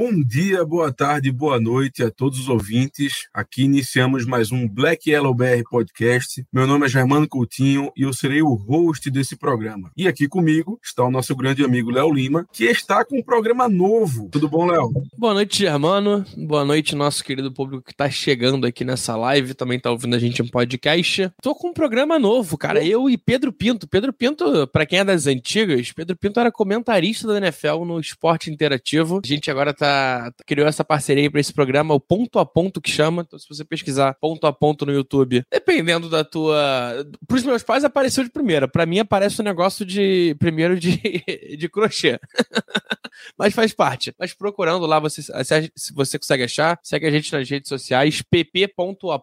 Bom dia, boa tarde, boa noite a todos os ouvintes. Aqui iniciamos mais um Black Yellow BR Podcast. Meu nome é Germano Coutinho e eu serei o host desse programa. E aqui comigo está o nosso grande amigo Léo Lima, que está com um programa novo. Tudo bom, Léo? Boa noite, Germano. Boa noite, nosso querido público que tá chegando aqui nessa live, também tá ouvindo a gente em podcast. Tô com um programa novo, cara. Eu e Pedro Pinto. Pedro Pinto, pra quem é das antigas, Pedro Pinto era comentarista da NFL no Esporte Interativo. A gente agora tá criou essa parceria pra esse programa, o Ponto a Ponto que chama. Então, se você pesquisar Ponto a Ponto no YouTube, dependendo da tua. Pros meus pais apareceu de primeira. Pra mim aparece um negócio de. Primeiro de, de crochê. Mas faz parte. Mas procurando lá, você, se você consegue achar, segue a gente nas redes sociais, pp.a.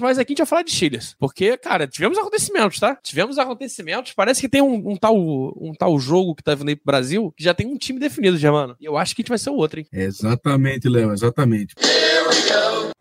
Mas aqui a gente vai falar de Chiles. Porque, cara, tivemos acontecimentos, tá? Tivemos acontecimentos. Parece que tem um, um tal, um tal jogo que tá vindo aí pro Brasil que já tem um time definido, já, mano. E eu acho que a gente vai ser o outro, hein? Exatamente, Léo, exatamente.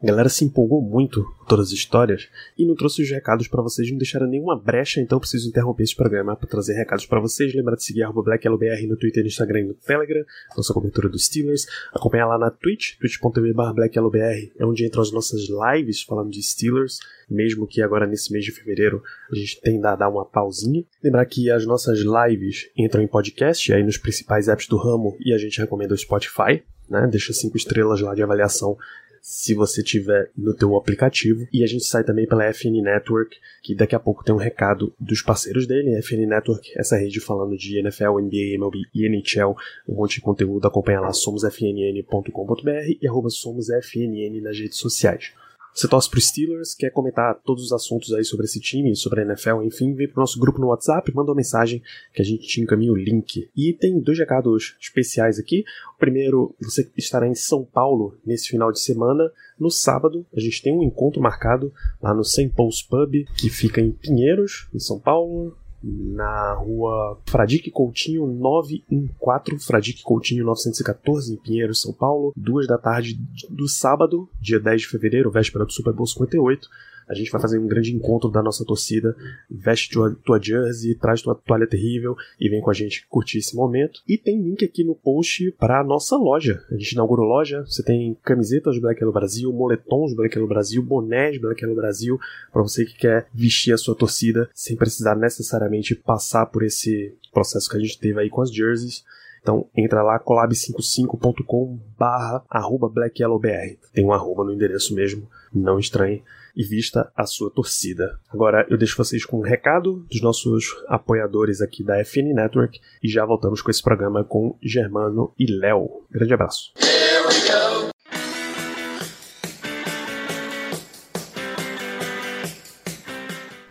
A galera se empolgou muito com todas as histórias e não trouxe os recados para vocês, não deixaram nenhuma brecha, então preciso interromper esse programa para trazer recados para vocês. Lembra de seguir BlackLBR no Twitter, no Instagram e no Telegram, nossa cobertura dos Steelers. Acompanhar lá na Twitch, twitch.tv BlackLBR, é onde entram as nossas lives falando de Steelers, mesmo que agora nesse mês de fevereiro a gente tenda a dar uma pausinha. Lembrar que as nossas lives entram em podcast, aí nos principais apps do ramo, e a gente recomenda o Spotify, né? Deixa cinco estrelas lá de avaliação se você tiver no teu aplicativo. E a gente sai também pela FN Network, que daqui a pouco tem um recado dos parceiros dele. A FN Network, essa rede falando de NFL, NBA, MLB e NHL, um monte de conteúdo. Acompanha lá somosfnn.com.br e arroba somosfnn nas redes sociais. Você torce pro Steelers, quer comentar todos os assuntos aí sobre esse time, sobre a NFL, enfim, vem pro nosso grupo no WhatsApp, manda uma mensagem que a gente te encaminha o link. E tem dois recados especiais aqui. O primeiro, você estará em São Paulo nesse final de semana. No sábado, a gente tem um encontro marcado lá no St. Paul's Pub, que fica em Pinheiros, em São Paulo na rua Fradique Coutinho 914, Fradique Coutinho 914, em Pinheiro, São Paulo, duas da tarde do sábado, dia 10 de fevereiro, véspera do Super Bowl 58. A gente vai fazer um grande encontro da nossa torcida. Veste tua, tua jersey, traz tua toalha terrível e vem com a gente curtir esse momento. E tem link aqui no post para a nossa loja. A gente inaugurou loja. Você tem camisetas Black Hello Brasil, moletons Black Hello Brasil, bonés Black Hello Brasil, para você que quer vestir a sua torcida sem precisar necessariamente passar por esse processo que a gente teve aí com as jerseys. Então entra lá, collab55.com barra arroba blackyellowbr. Tem um arroba no endereço mesmo, não estranhe e vista a sua torcida. Agora eu deixo vocês com um recado dos nossos apoiadores aqui da FN Network e já voltamos com esse programa com Germano e Léo. Grande abraço.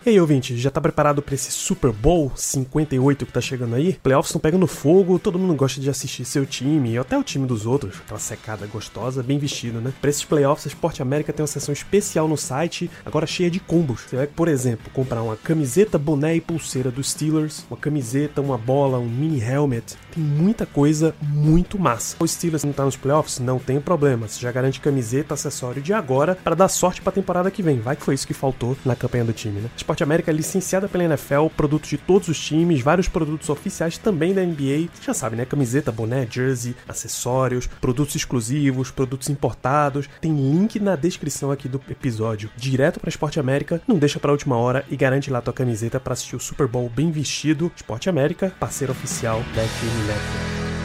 E aí, ouvinte, já tá preparado para esse Super Bowl 58 que tá chegando aí? Playoffs estão pegando fogo, todo mundo gosta de assistir seu time, e até o time dos outros, aquela secada gostosa, bem vestido, né? Pra esses playoffs, a Sport América tem uma seção especial no site, agora cheia de combos. Você vai, por exemplo, comprar uma camiseta, boné e pulseira dos Steelers, uma camiseta, uma bola, um mini helmet. Tem muita coisa muito massa. O Steelers não tá nos playoffs? Não tem problema. Você já garante camiseta, acessório de agora para dar sorte pra temporada que vem. Vai que foi isso que faltou na campanha do time, né? Esporte América é licenciada pela NFL, produtos de todos os times, vários produtos oficiais também da NBA. Você já sabe, né? Camiseta, boné, jersey, acessórios, produtos exclusivos, produtos importados. Tem link na descrição aqui do episódio, direto para Esporte América. Não deixa para última hora e garante lá tua camiseta para assistir o Super Bowl bem vestido. Esporte América, parceiro oficial da FM Network.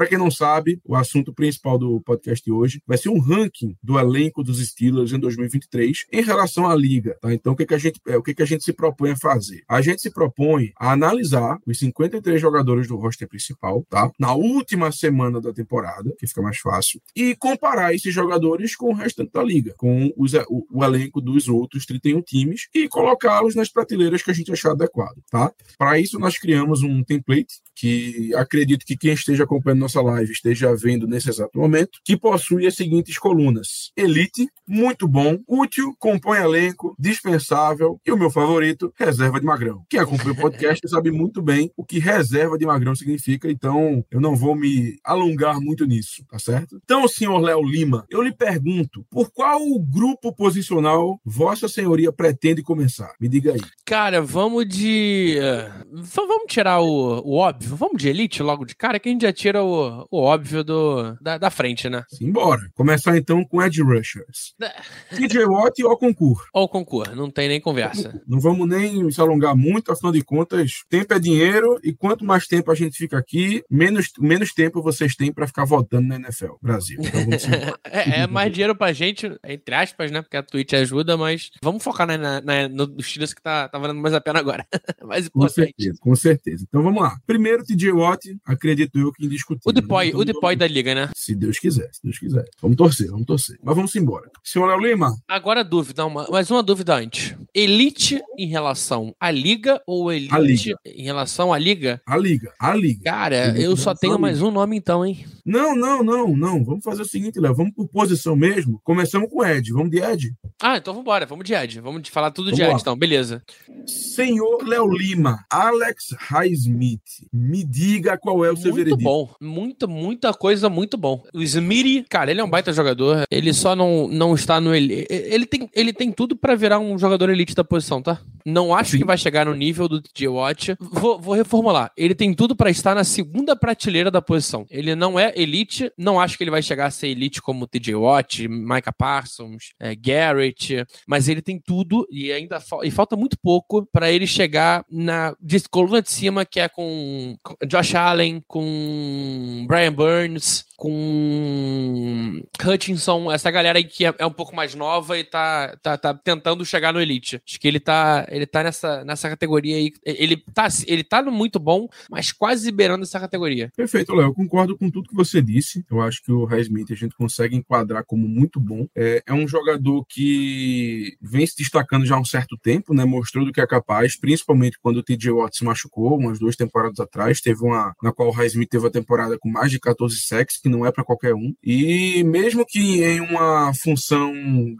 Para quem não sabe, o assunto principal do podcast de hoje vai ser um ranking do elenco dos Steelers em 2023 em relação à liga. Tá? Então, o que, que a gente, é, o que, que a gente se propõe a fazer? A gente se propõe a analisar os 53 jogadores do roster principal, tá? Na última semana da temporada, que fica mais fácil, e comparar esses jogadores com o restante da liga, com os, o, o elenco dos outros 31 times e colocá-los nas prateleiras que a gente achar adequado, tá? Para isso, nós criamos um template que acredito que quem esteja acompanhando nossa live esteja vendo nesse exato momento, que possui as seguintes colunas: Elite, muito bom, útil, compõe elenco, dispensável e o meu favorito, reserva de magrão. Quem acompanha o podcast sabe muito bem o que reserva de magrão significa, então eu não vou me alongar muito nisso, tá certo? Então, senhor Léo Lima, eu lhe pergunto, por qual grupo posicional Vossa Senhoria pretende começar? Me diga aí. Cara, vamos de. Uh, vamos tirar o, o óbvio Vamos de Elite logo de cara, que a gente já tira o, o óbvio do, da, da frente, né? Simbora. Começar então com Ed Rushers. TJ Watt ou concurso? Ou concurso, não tem nem conversa. Não vamos nem se alongar muito, afinal de contas, tempo é dinheiro e quanto mais tempo a gente fica aqui, menos, menos tempo vocês têm para ficar votando na NFL Brasil. Então é, é, mais dinheiro pra gente, entre aspas, né? Porque a Twitch ajuda, mas vamos focar na, na, na, nos Steelers que tá, tá valendo mais a pena agora. mais importante. Com certeza, com certeza. Então vamos lá. Primeiro primeiro TJ Watt, acredito eu que indiscutível. O depoy, então, o depoy da liga, né? Se Deus quiser, se Deus quiser. Vamos torcer, vamos torcer. Mas vamos embora. Senhor Léo Lima. Agora dúvida, uma, mais uma dúvida antes. Elite em relação à liga ou elite liga. em relação à liga? A liga, a liga. Cara, eu só tenho mais um nome então, hein? Não, não, não, não. Vamos fazer o seguinte, Léo. Vamos por posição mesmo. Começamos com Ed. Vamos de Ed. Ah, então vamos embora. Vamos de Ed. Vamos falar tudo vamos de Ed, então. Beleza. Senhor Léo Lima, Alex Highsmith, me diga qual é o seu muito veredito. Muito bom. Muita, muita coisa muito bom. O Smitty, cara, ele é um baita jogador. Ele só não, não está no... Ele, ele, tem, ele tem tudo para virar um jogador elite da posição, tá? Não acho Sim. que vai chegar no nível do TJ Watt. Vou, vou reformular. Ele tem tudo para estar na segunda prateleira da posição. Ele não é elite. Não acho que ele vai chegar a ser elite como TJ Watt, Micah Parsons, é, Garrett. Mas ele tem tudo e ainda fa e falta muito pouco para ele chegar na de, coluna de cima, que é com, Josh Allen, com Brian Burns, com Hutchinson, essa galera aí que é, é, um pouco mais nova e tá, tá, tá tentando chegar no Elite. Acho que ele tá, ele tá nessa, nessa categoria aí. Ele tá, ele tá no muito bom, mas quase beirando essa categoria. Perfeito, Léo. Concordo com tudo que você disse. Eu acho que o Highsmith a gente consegue enquadrar como muito bom. É, é um jogador que vem se destacando já há um certo tempo, né? Mostrou do que é capaz, principalmente quando o TJ Watt se machucou, umas duas temporadas atrás. Teve uma na qual o Highsmith teve a temporada com mais de 14 sacks, que não é para qualquer um. E mesmo que em uma função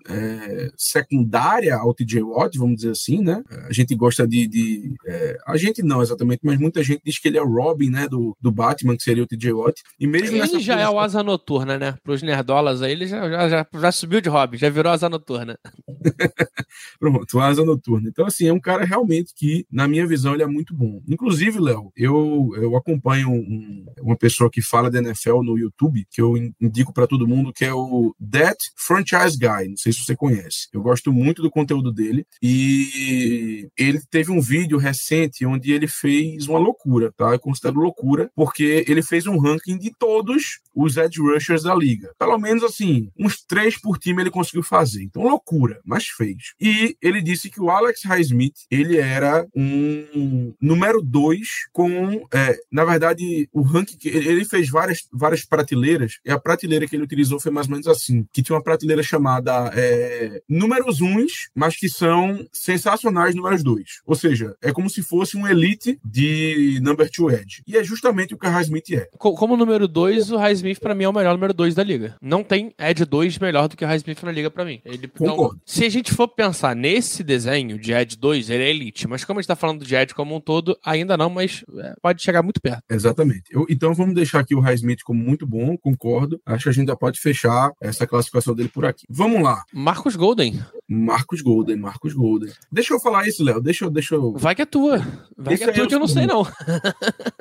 é, secundária ao TJ Watt, vamos dizer assim, né? A gente gosta de. de é, a gente não exatamente, mas muita gente diz que ele é o Robin, né? Do, do Batman, que seria o TJ Watt. E mesmo ele já é o asa noturna, né? Para os nerdolas aí, ele já, já, já, já, subiu de Robin, já virou asa noturna. Pronto, asa noturna. Então, assim, é um cara realmente que, na minha visão, ele é muito bom. Inclusive, Léo, eu, eu acompanho um, uma pessoa que fala da NFL no YouTube YouTube, que eu indico para todo mundo, que é o That Franchise Guy. Não sei se você conhece. Eu gosto muito do conteúdo dele e ele teve um vídeo recente onde ele fez uma loucura, tá? Eu considero loucura, porque ele fez um ranking de todos todos os edge rushers da liga. Pelo menos assim, uns três por time ele conseguiu fazer. Então, loucura, mas fez. E ele disse que o Alex Highsmith, ele era um número dois com, é, na verdade, o ranking que ele fez várias, várias prateleiras e a prateleira que ele utilizou foi mais ou menos assim, que tinha uma prateleira chamada é, números uns, mas que são sensacionais números dois. Ou seja, é como se fosse um elite de number two edge. E é justamente o que o Highsmith é. Como número dois, o Highsmith para mim é o melhor número dois da liga. Não tem edge 2 melhor do que o Highsmith na liga para mim. Ele. Então, se a gente for pensar nesse desenho de edge 2, ele é elite, mas como a gente tá falando de edge como um todo, ainda não, mas é, pode chegar muito perto. Exatamente. Eu, então vamos deixar aqui o Highsmith como muito bom bom, concordo. Acho que a gente já pode fechar essa classificação dele por aqui. Vamos lá. Marcos Golden. Marcos Golden, Marcos Golden. Deixa eu falar isso, Léo. Deixa eu, deixa eu. Vai que é tua. Vai que é tua que eu não sei, não.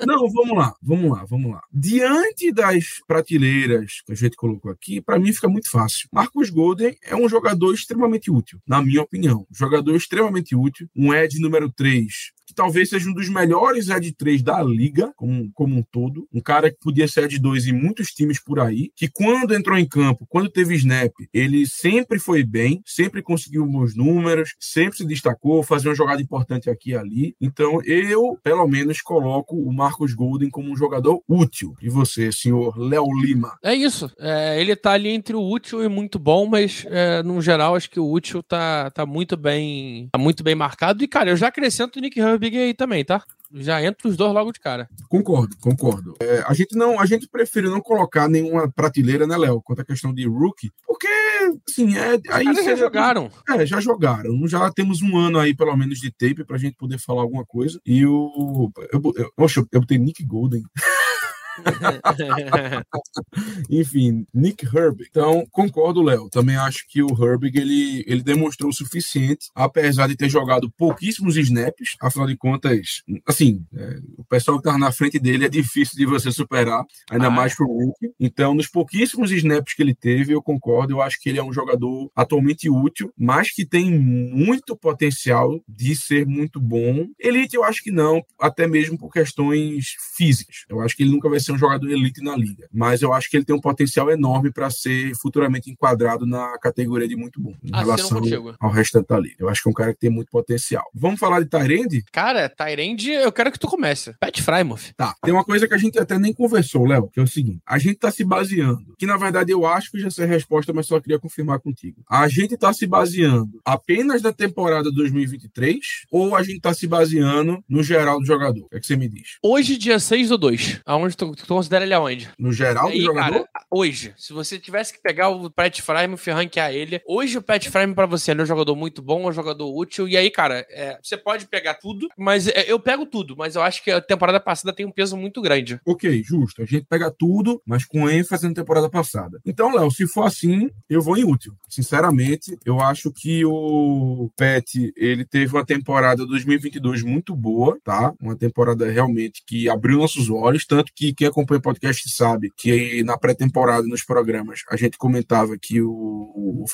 não, vamos lá, vamos lá, vamos lá. Diante das prateleiras que a gente colocou aqui, para mim fica muito fácil. Marcos Golden é um jogador extremamente útil, na minha opinião. Jogador extremamente útil. Um Ed número 3 que talvez seja um dos melhores Ed 3 da liga, como, como um todo. Um cara que podia ser Ed 2 em muitos times por aí, que quando entrou em campo, quando teve snap, ele sempre foi bem, sempre conseguiu bons números, sempre se destacou, fazia uma jogada importante aqui e ali. Então, eu, pelo menos, coloco o Marcos Golden como um jogador útil. E você, senhor Léo Lima? É isso. É, ele tá ali entre o útil e muito bom, mas é, no geral, acho que o útil tá, tá muito bem. Tá muito bem marcado. E, cara, eu já acrescento o Nick Herbig aí também, tá? Já entra os dois logo de cara. Concordo, concordo. É, a gente não, a gente prefere não colocar nenhuma prateleira, né, Léo, quanto a questão de rookie, porque, assim, é, aí caras já jogaram. É, já jogaram. Já temos um ano aí, pelo menos, de tape pra gente poder falar alguma coisa. E o. Eu, eu, poxa, eu botei Nick Golden. Enfim, Nick Herbig. Então, concordo, Léo. Também acho que o Herbig ele, ele demonstrou o suficiente, apesar de ter jogado pouquíssimos snaps. Afinal de contas, assim, é, o pessoal que estava na frente dele é difícil de você superar, ainda ah, mais pro Rookie. Então, nos pouquíssimos snaps que ele teve, eu concordo. Eu acho que ele é um jogador atualmente útil, mas que tem muito potencial de ser muito bom. Elite, eu acho que não, até mesmo por questões físicas. Eu acho que ele nunca vai ser um jogador elite na liga, mas eu acho que ele tem um potencial enorme para ser futuramente enquadrado na categoria de muito bom em ah, relação ao restante da liga. Eu acho que é um cara que tem muito potencial. Vamos falar de Tyrande? Cara, Tyrande, eu quero que tu comece. Pat Frymouth. Tá. Tem uma coisa que a gente até nem conversou, Léo, que é o seguinte: a gente tá se baseando, que na verdade eu acho que já sei a resposta, mas só queria confirmar contigo. A gente tá se baseando apenas na temporada 2023 ou a gente tá se baseando no geral do jogador? O que, é que você me diz? Hoje, dia 6 do 2, aonde tu, tu considera ele aonde? No geral do jogador? Cara, hoje, se você tivesse que pegar o Pat Frame e ranquear ele, hoje o Pat Frame pra você ele é um jogador muito bom, é um jogador útil, e aí, cara, é, você pode pegar tudo, mas é, eu pego tudo, mas eu acho que a temporada passada tem um peso muito grande. Ok, justo. A gente pega tudo, mas com ênfase na temporada passada. Então, Léo, se for assim, eu vou em útil. Sinceramente, eu acho que o Pat, ele teve uma temporada 2022 muito boa, tá? Uma temporada realmente que abriu nossos olhos, tanto que quem acompanha o podcast sabe que na pré-temporada, nos programas, a gente comentava que o, o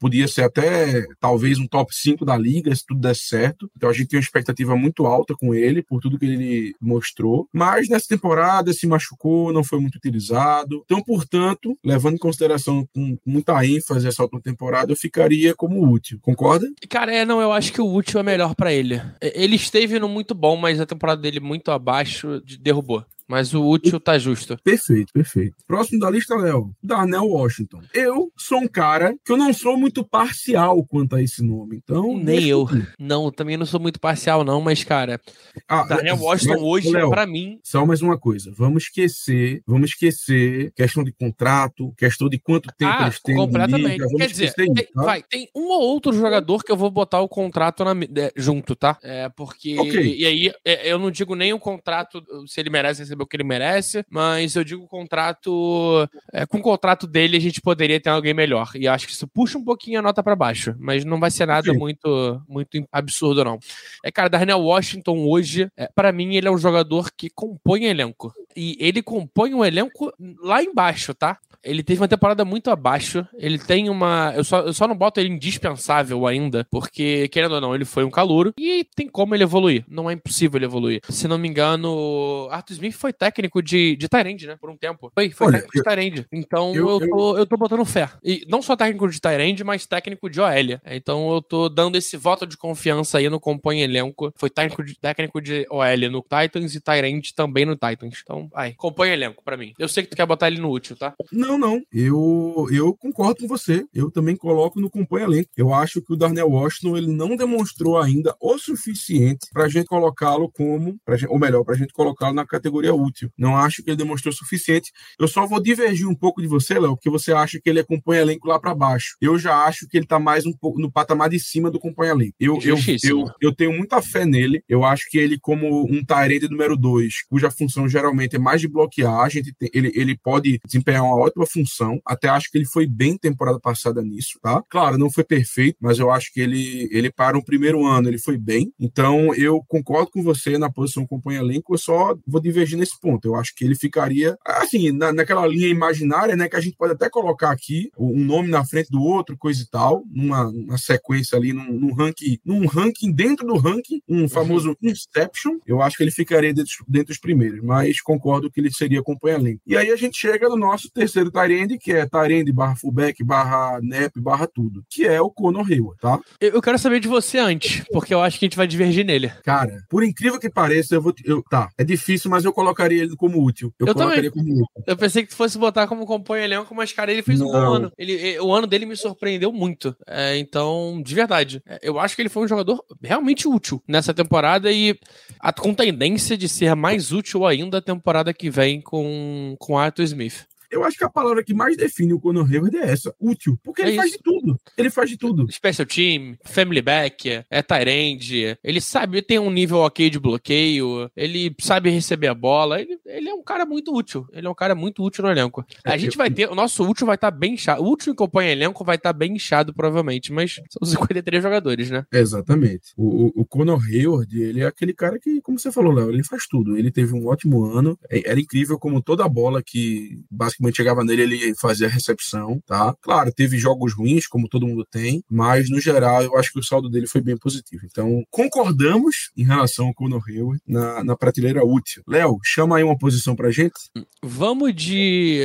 podia ser até talvez um top 5 da liga, se tudo desse certo. Então a gente tem uma expectativa muito alta com ele, por tudo que ele mostrou. Mas nessa temporada se machucou, não foi muito utilizado. Então, portanto, levando em consideração com muita ênfase essa última temporada, eu ficaria como útil. Concorda? Cara, é, não, eu acho que o útil é melhor para ele. Ele esteve no muito bom, mas a temporada dele muito abaixo derrubou. Mas o útil tá justo. Perfeito, perfeito. Próximo da lista, Léo. Darnell Washington. Eu sou um cara que eu não sou muito parcial quanto a esse nome. Então. Nem eu. Não, também não sou muito parcial, não, mas, cara. Ah, Darnell Washington mas, hoje, Léo, pra mim. Só mais uma coisa. Vamos esquecer. Vamos esquecer questão de contrato, questão de quanto tempo ah, eles têm. Completamente. Liga, Quer dizer, tem, tá? vai, tem um ou outro jogador que eu vou botar o contrato na, é, junto, tá? É, porque. Okay. E aí, é, eu não digo nem o contrato se ele merece receber o que ele merece, mas eu digo contrato. É, com o contrato dele, a gente poderia ter alguém melhor. E acho que isso puxa um pouquinho a nota para baixo, mas não vai ser nada muito, muito absurdo, não. É, cara, Darnell Washington hoje, é, para mim, ele é um jogador que compõe elenco. E ele compõe um elenco lá embaixo, tá? Ele teve uma temporada muito abaixo. Ele tem uma. Eu só, eu só não boto ele indispensável ainda, porque, querendo ou não, ele foi um calouro. E tem como ele evoluir. Não é impossível ele evoluir. Se não me engano, Arthur Smith foi técnico de, de Tyrande, né? Por um tempo. Foi, foi Olha, técnico eu, de Tyrande. Então eu, eu, tô, eu tô botando fé. E não só técnico de Tyrande, mas técnico de OL. Então eu tô dando esse voto de confiança aí no compõe elenco. Foi técnico de, técnico de OL no Titans e Tyrande também no Titans. Então, ai, compõe elenco pra mim. Eu sei que tu quer botar ele no útil, tá? Não, não. Eu, eu concordo com você. Eu também coloco no compõe elenco. Eu acho que o Darnell Washington ele não demonstrou ainda o suficiente para a gente colocá-lo como, gente, ou melhor, para a gente colocá-lo na categoria útil. Não acho que ele demonstrou o suficiente. Eu só vou divergir um pouco de você, Léo, porque você acha que ele é compõe elenco lá para baixo. Eu já acho que ele está mais um pouco no patamar de cima do compõe elenco. Eu, eu, eu, eu, tenho muita fé nele. Eu acho que ele, como um Tyrande número 2, cuja função geralmente é mais de bloquear, a gente tem, ele, ele pode desempenhar uma ótima função. Até acho que ele foi bem temporada passada nisso, tá? Claro, não foi perfeito, mas eu acho que ele, ele para o primeiro ano, ele foi bem. Então, eu concordo com você na posição companhia elenco, eu só vou divergir nesse ponto. Eu acho que ele ficaria, assim, na, naquela linha imaginária, né, que a gente pode até colocar aqui um nome na frente do outro, coisa e tal, numa, numa sequência ali, num, num ranking, num ranking dentro do ranking, um famoso Inception. Eu acho que ele ficaria dentro, dentro dos primeiros, mas concordo que ele seria companhia elenco. E aí a gente chega no nosso terceiro Tyrande, que é Tyrande barra fullback, barra nep, barra tudo, que é o Conor Hayward, tá? Eu, quero saber de você antes, porque eu acho que a gente vai divergir nele. Cara, por incrível que pareça, eu vou. Eu, tá, é difícil, mas eu colocaria ele como útil. Eu, Eu colocaria também. como útil. Eu pensei que tu fosse botar como companhia elenco, mas, cara, ele fez um bom Não. ano. Ele, o ano dele me surpreendeu muito. É, então, de verdade, é, eu acho que ele foi um jogador realmente útil nessa temporada e a, com tendência de ser mais útil ainda a temporada que vem com, com Arthur Smith. Eu acho que a palavra que mais define o Conor Hayward é essa, útil. Porque ele É faz isso. de tudo. Ele faz de tudo. Special team, family back, é Tyrande, ele sabe, tem um nível ok de bloqueio, ele sabe receber a bola, ele, ele é um cara muito útil, ele é um cara muito útil no elenco. A É, gente eu- vai ter, o nosso útil vai estar bem inchado, o útil que acompanha elenco vai estar bem inchado provavelmente, mas são 53 jogadores, né? Exatamente. O, o, o Conor Hayward, ele é aquele cara que, como você falou, Léo, ele faz tudo. Ele teve um ótimo ano. É- Era incrível como toda a bola que basicamente chegava nele, ele fazia a recepção, tá? Claro, teve jogos ruins, como todo mundo tem, mas no geral eu acho que o saldo dele foi bem positivo. Então, concordamos em relação ao Conor Hayward na, na prateleira útil. Léo, chama aí uma posição pra gente. Vamos de.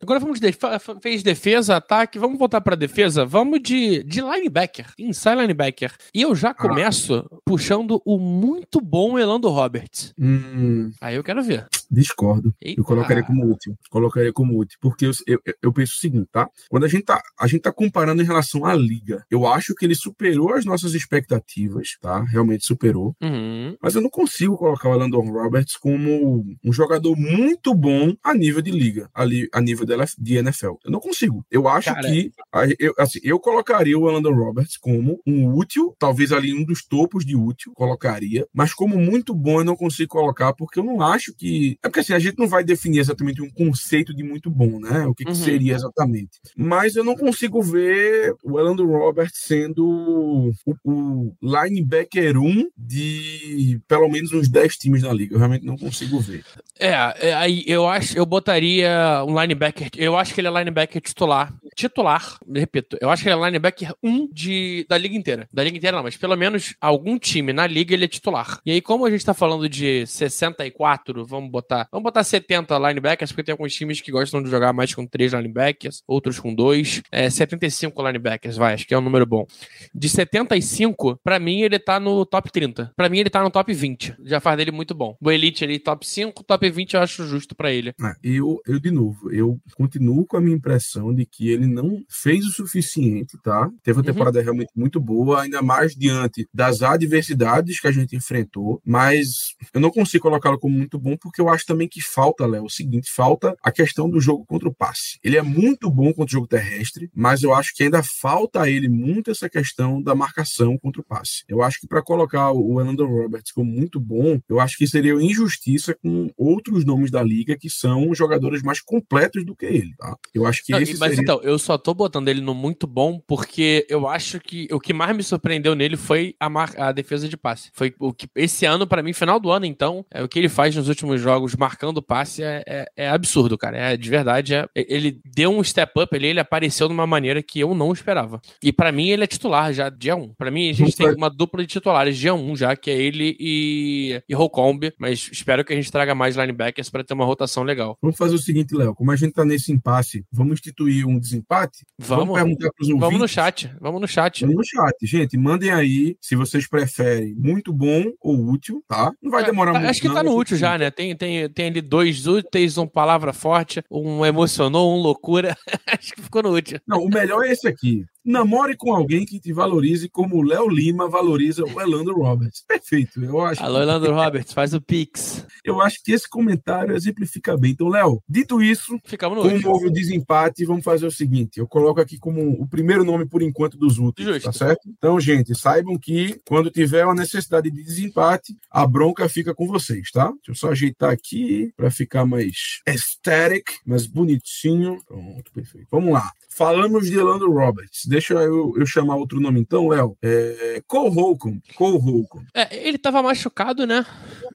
Agora vamos de. def- Fez defesa, ataque. Vamos voltar pra defesa. Vamos de, de linebacker. Inside linebacker. E eu já começo puxando o muito bom Elando Roberts. Hum, Aí eu quero ver. Discordo. Eita. Eu colocaria como útil. Colocaria como útil. Porque eu, eu, eu penso o seguinte, tá? Quando a gente tá, a gente tá comparando em relação à liga, eu acho que ele superou as nossas expectativas, tá? Realmente superou. Uhum. Mas eu não consigo colocar o Landon Roberts como um jogador muito bom a nível de liga, ali, a nível de NFL. Eu não consigo. Eu acho Cara. que eu, assim, eu colocaria o Landon Roberts como um útil, talvez ali um dos topos de útil, colocaria, mas como muito bom eu não consigo colocar porque eu não acho que é porque assim a gente não vai definir exatamente um conceito de muito bom, né? O que, que Uhum. seria exatamente. Mas eu não consigo ver o Landon Roberts sendo o, o linebacker 1 de pelo menos uns 10 times na liga. Eu realmente não consigo ver. É, é, aí eu acho, eu botaria um linebacker. Eu acho que ele é linebacker titular. Titular, repito, eu acho que ele é linebacker 1 de, da liga inteira. Da liga inteira não, mas pelo menos algum time na liga ele é titular. E aí, como a gente tá falando de 64, vamos botar. Vamos botar 70 linebackers, porque tem alguns times que gostam de jogar mais com 3 linebackers, outros com 2. É, 75 linebackers, vai, acho que é um número bom. De 75, pra mim ele tá no top 30. Pra mim ele tá no top 20. Já faz dele muito bom. O Elite ali, top 5, top 20 eu acho justo pra ele. Ah, Eu, eu, de novo, eu continuo com a minha impressão de que ele não fez o suficiente, tá? Teve uma Uhum. temporada realmente muito boa, ainda mais diante das adversidades que a gente enfrentou, mas eu não consigo colocá-lo como muito bom porque eu acho também que falta, Léo, o seguinte, falta a questão do jogo contra o passe. Ele é muito bom contra o jogo terrestre, mas eu acho que ainda falta a ele muito essa questão da marcação contra o passe. Eu acho que para colocar o Landon Roberts como muito bom, eu acho que seria injustiça com outros nomes da liga que são jogadores mais completos do que ele, tá? Eu acho que Não, esse mas seria... então, eu só tô botando ele no muito bom porque eu acho que o que mais me surpreendeu nele foi a, mar- a defesa de passe. Foi o que esse ano, pra mim, final do ano, então, é o que ele faz nos últimos jogos marcando passe é, é, é absurdo, cara. É de verdade. é- ele deu um step up ali, ele apareceu de uma maneira que eu não esperava. E pra mim, ele é titular já, dia 1. Pra mim, a gente tem uma dupla de titulares, dia 1 já, que é ele e, e Holcomb, mas espero que a gente traga mais linebackers pra ter uma rotação legal. Vamos fazer o seguinte, Léo, como a gente tá nesse impasse, vamos instituir um desempate? Vamos, perguntar pros ouvintes. vamos no chat, vamos no chat. Vamos no chat. Gente, mandem aí se vocês preferem muito bom ou útil, tá? Não vai demorar É, muito. Acho que tá não, no eu útil já, né? Tem, tem, tem ali dois úteis, um palavra forte, um emocionou, um loucura. Acho que ficou no útil. Não, o melhor é esse aqui. Namore com alguém que te valorize como o Léo Lima valoriza o Elando Roberts. Perfeito. Eu acho. Alô, Elando Roberts, faz o Pix. Eu acho que esse comentário exemplifica bem. Então, Léo, dito isso, Ficamos no como houve o desempate, vamos fazer o seguinte: eu coloco aqui como o primeiro nome por enquanto dos últimos, Justo. tá certo? Então, gente, saibam que quando tiver uma necessidade de desempate, a bronca fica com vocês, tá? Deixa eu só ajeitar aqui para ficar mais aesthetic, mais bonitinho. Pronto, perfeito. Vamos lá. Falamos de Elando Roberts. Deixa eu, eu chamar outro nome então, Léo. É... Cole Holcomb. Cole Holcomb. É, ele tava machucado, né?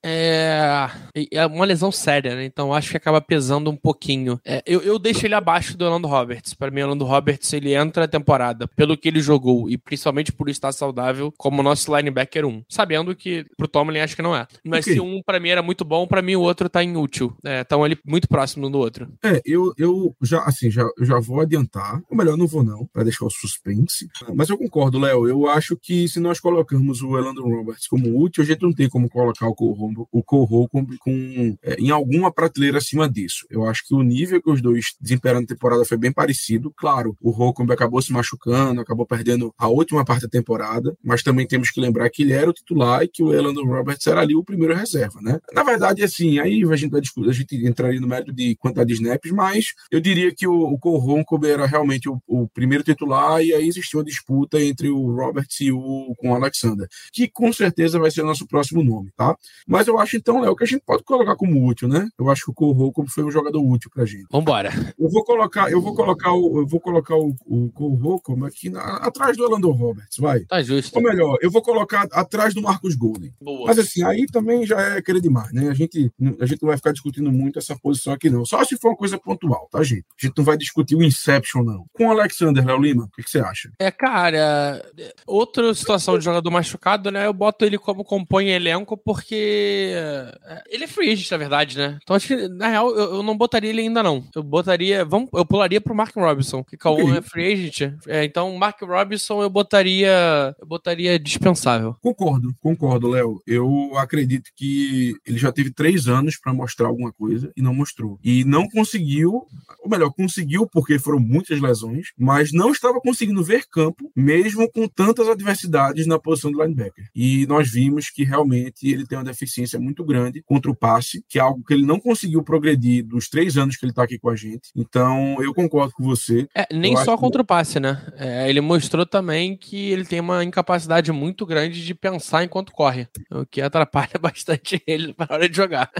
É, é uma lesão séria, né? Então acho que acaba pesando um pouquinho. É, eu, eu deixo ele abaixo do Orlando Roberts. Para mim, o Orlando Roberts ele entra na temporada pelo que ele jogou e principalmente por estar saudável como nosso linebacker 1. Sabendo que pro Tomlin acho que não é. Mas se um pra mim era muito bom, pra mim o outro tá inútil. Estão ali muito próximo um do outro. É, eu, eu já, assim, já, já vou adiantar. Ou melhor, não vou não, para deixar o suspense. Mas eu concordo, Léo. Eu acho que se nós colocamos o Elandon Roberts como útil, a gente não tem como colocar o Cole O Cole Holcomb com, é, em alguma prateleira acima disso. Eu acho que o nível que os dois desempenharam na temporada foi bem parecido. Claro, o Holcomb acabou se machucando, acabou perdendo a última parte da temporada, mas também temos que lembrar que ele era o titular e que o Elandon Roberts era ali o primeiro reserva, né? Na verdade, assim, aí a gente, vai a gente entraria no mérito de quantidade de snaps, mas eu diria que o, o Cole Holcomb era realmente o, o primeiro titular e aí existiu uma disputa entre o Roberts e o com o Alexander, que com certeza vai ser o nosso próximo nome, tá? Mas eu acho então, Léo, que a gente pode colocar como útil, né? Eu acho que o Holcomb foi um jogador útil pra gente. Vambora. Eu vou colocar, eu vou colocar o, eu vou colocar o, o Holcomb aqui na- atrás do Elandon Roberts, vai. Tá justo. Ou melhor, eu vou colocar atrás do Marcus Golden. Boa. Mas assim, aí também já é querer demais, né? A gente, a gente não vai ficar discutindo muito essa posição aqui, não. Só se for uma coisa pontual, tá, gente? A gente não vai discutir o Inception, não. Com o Alexander, Léo Lima, o que, que você acha? É, cara, outra situação de jogador machucado, né? Eu boto ele como compõe elenco porque ele é free agent, na verdade, né? Então acho que, na real, eu, eu não botaria ele ainda, não. Eu botaria, vamos, eu pularia pro Mark Robinson, que Cauã é free agent. É, então, Mark Robinson eu botaria, eu botaria dispensável. Concordo, concordo, Léo. Eu acredito que ele já teve três anos para mostrar alguma coisa e não mostrou. E não conseguiu, ou melhor, conseguiu porque foram muitas lesões, mas não estava conseguindo ver campo, mesmo com tantas adversidades na posição do linebacker. E nós vimos que realmente ele tem uma deficiência muito grande contra o passe, que é algo que ele não conseguiu progredir dos três anos que ele está aqui com a gente. Então, eu concordo com você. É, nem Eu só contra o passe, né? É, ele mostrou também que ele tem uma incapacidade muito grande de pensar enquanto corre, o que atrapalha bastante ele na hora de jogar.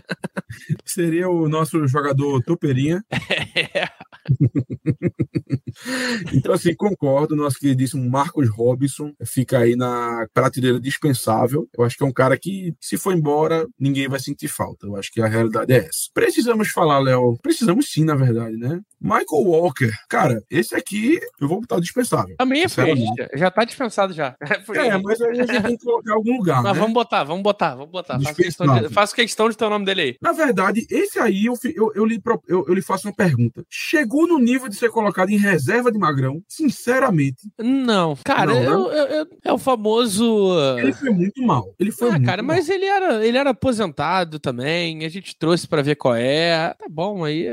Seria o nosso jogador toperinha. Então, assim, concordo. Nosso queridíssimo Marcos Robinson fica aí na prateleira dispensável. Eu acho que é um cara que, se for embora, ninguém vai sentir falta. Eu acho que a realidade é essa. Precisamos falar, Léo. Precisamos sim, na verdade, né? Michael Walker. Cara, esse aqui eu vou botar dispensável. Também é Sinceramente. agent, já tá dispensado já. É É, mas aí a gente tem que colocar em algum lugar, Mas né? vamos botar, vamos botar, vamos botar. Faço questão, de, faço questão de ter o nome dele aí. Na verdade, esse aí eu, eu, eu, lhe, eu, eu lhe faço uma pergunta. Chegou no nível de ser colocado em reserva de Magrão? Sinceramente, Não, cara, Não, né? eu- eu- eu- é o famoso. ele foi muito mal. Ele foi Ah, muito cara, mal. mas ele era, ele era aposentado também. A gente trouxe pra ver qual é. Tá bom, aí.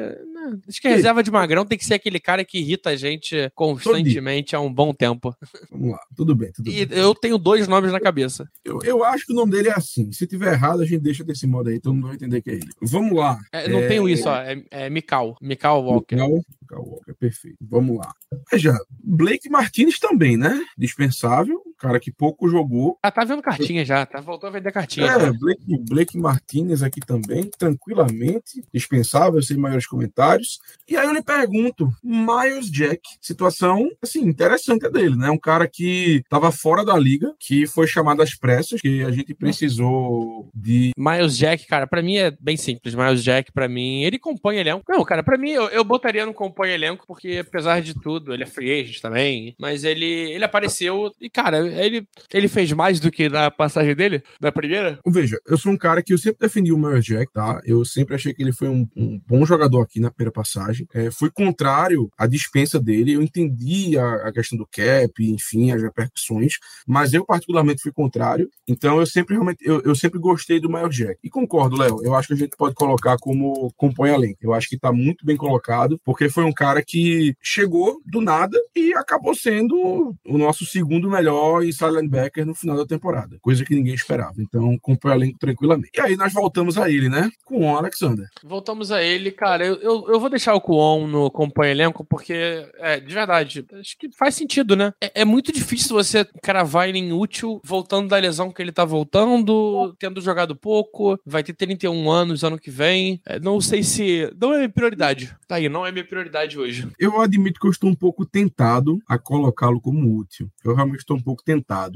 Acho que a reserva de Magrão tem que ser aquele cara que irrita a gente constantemente há um bom tempo. Vamos lá, tudo bem, tudo E bem. eu tenho dois nomes na cabeça. Eu, eu acho que o nome dele é assim. Se tiver errado, a gente deixa desse modo aí, todo mundo vai entender que é ele. Vamos lá. É, não É, tenho isso, ó. É, é Mikal. Mikal Walker. Cal, Cal Walker, perfeito. Vamos lá. Veja, Blake Martinez também, né? Dispensável, cara que pouco jogou. Ah, tá vendo cartinha já. Tá, voltou a vender cartinha. É, já. Blake, Blake Martinez aqui também, tranquilamente, dispensável, sem maiores comentários. E aí eu lhe pergunto, Miles Jack, situação, assim, interessante a dele, né? Um cara que estava fora da liga, que foi chamado às pressas, que a gente precisou de... Miles Jack, cara, pra mim é bem simples. Miles Jack, pra mim, ele compõe elenco. Não, cara, pra mim, eu, eu botaria no compõe elenco, porque apesar de tudo, ele é free agent também. Mas ele, ele apareceu. E, cara, Ele, ele fez mais do que na passagem dele, da primeira? Veja, eu sou um cara que eu sempre defendi o Mary Jack, tá? Eu sempre achei que ele foi um, um bom jogador aqui na primeira passagem. É, fui contrário à dispensa dele. Eu entendi a, a, questão do cap, enfim, as repercussões, mas eu particularmente fui contrário. Então eu sempre realmente eu, eu sempre gostei do Mary Jack. E concordo, Léo. Eu acho que a gente pode colocar como compõe além. Eu acho que tá muito bem colocado, porque foi um cara que chegou do nada e acabou sendo o nosso segundo melhor inside linebacker no final da temporada, coisa que ninguém esperava. Então, compõe além tranquilamente. E aí nós voltamos a ele, né? Com o Alexander. Voltamos a ele, cara. Eu, eu, eu vou deixar o Kuon no compõe elenco, porque, é, de verdade, acho que faz sentido, né? É, é muito difícil você cravar ele inútil voltando da lesão que ele tá voltando, tendo jogado pouco, vai ter 31 anos ano que vem. É, não sei se. Não é minha prioridade. Tá aí, não é minha prioridade hoje. Eu admito que eu estou um pouco tentado a colocá-lo como útil. Eu realmente estou um pouco tentado.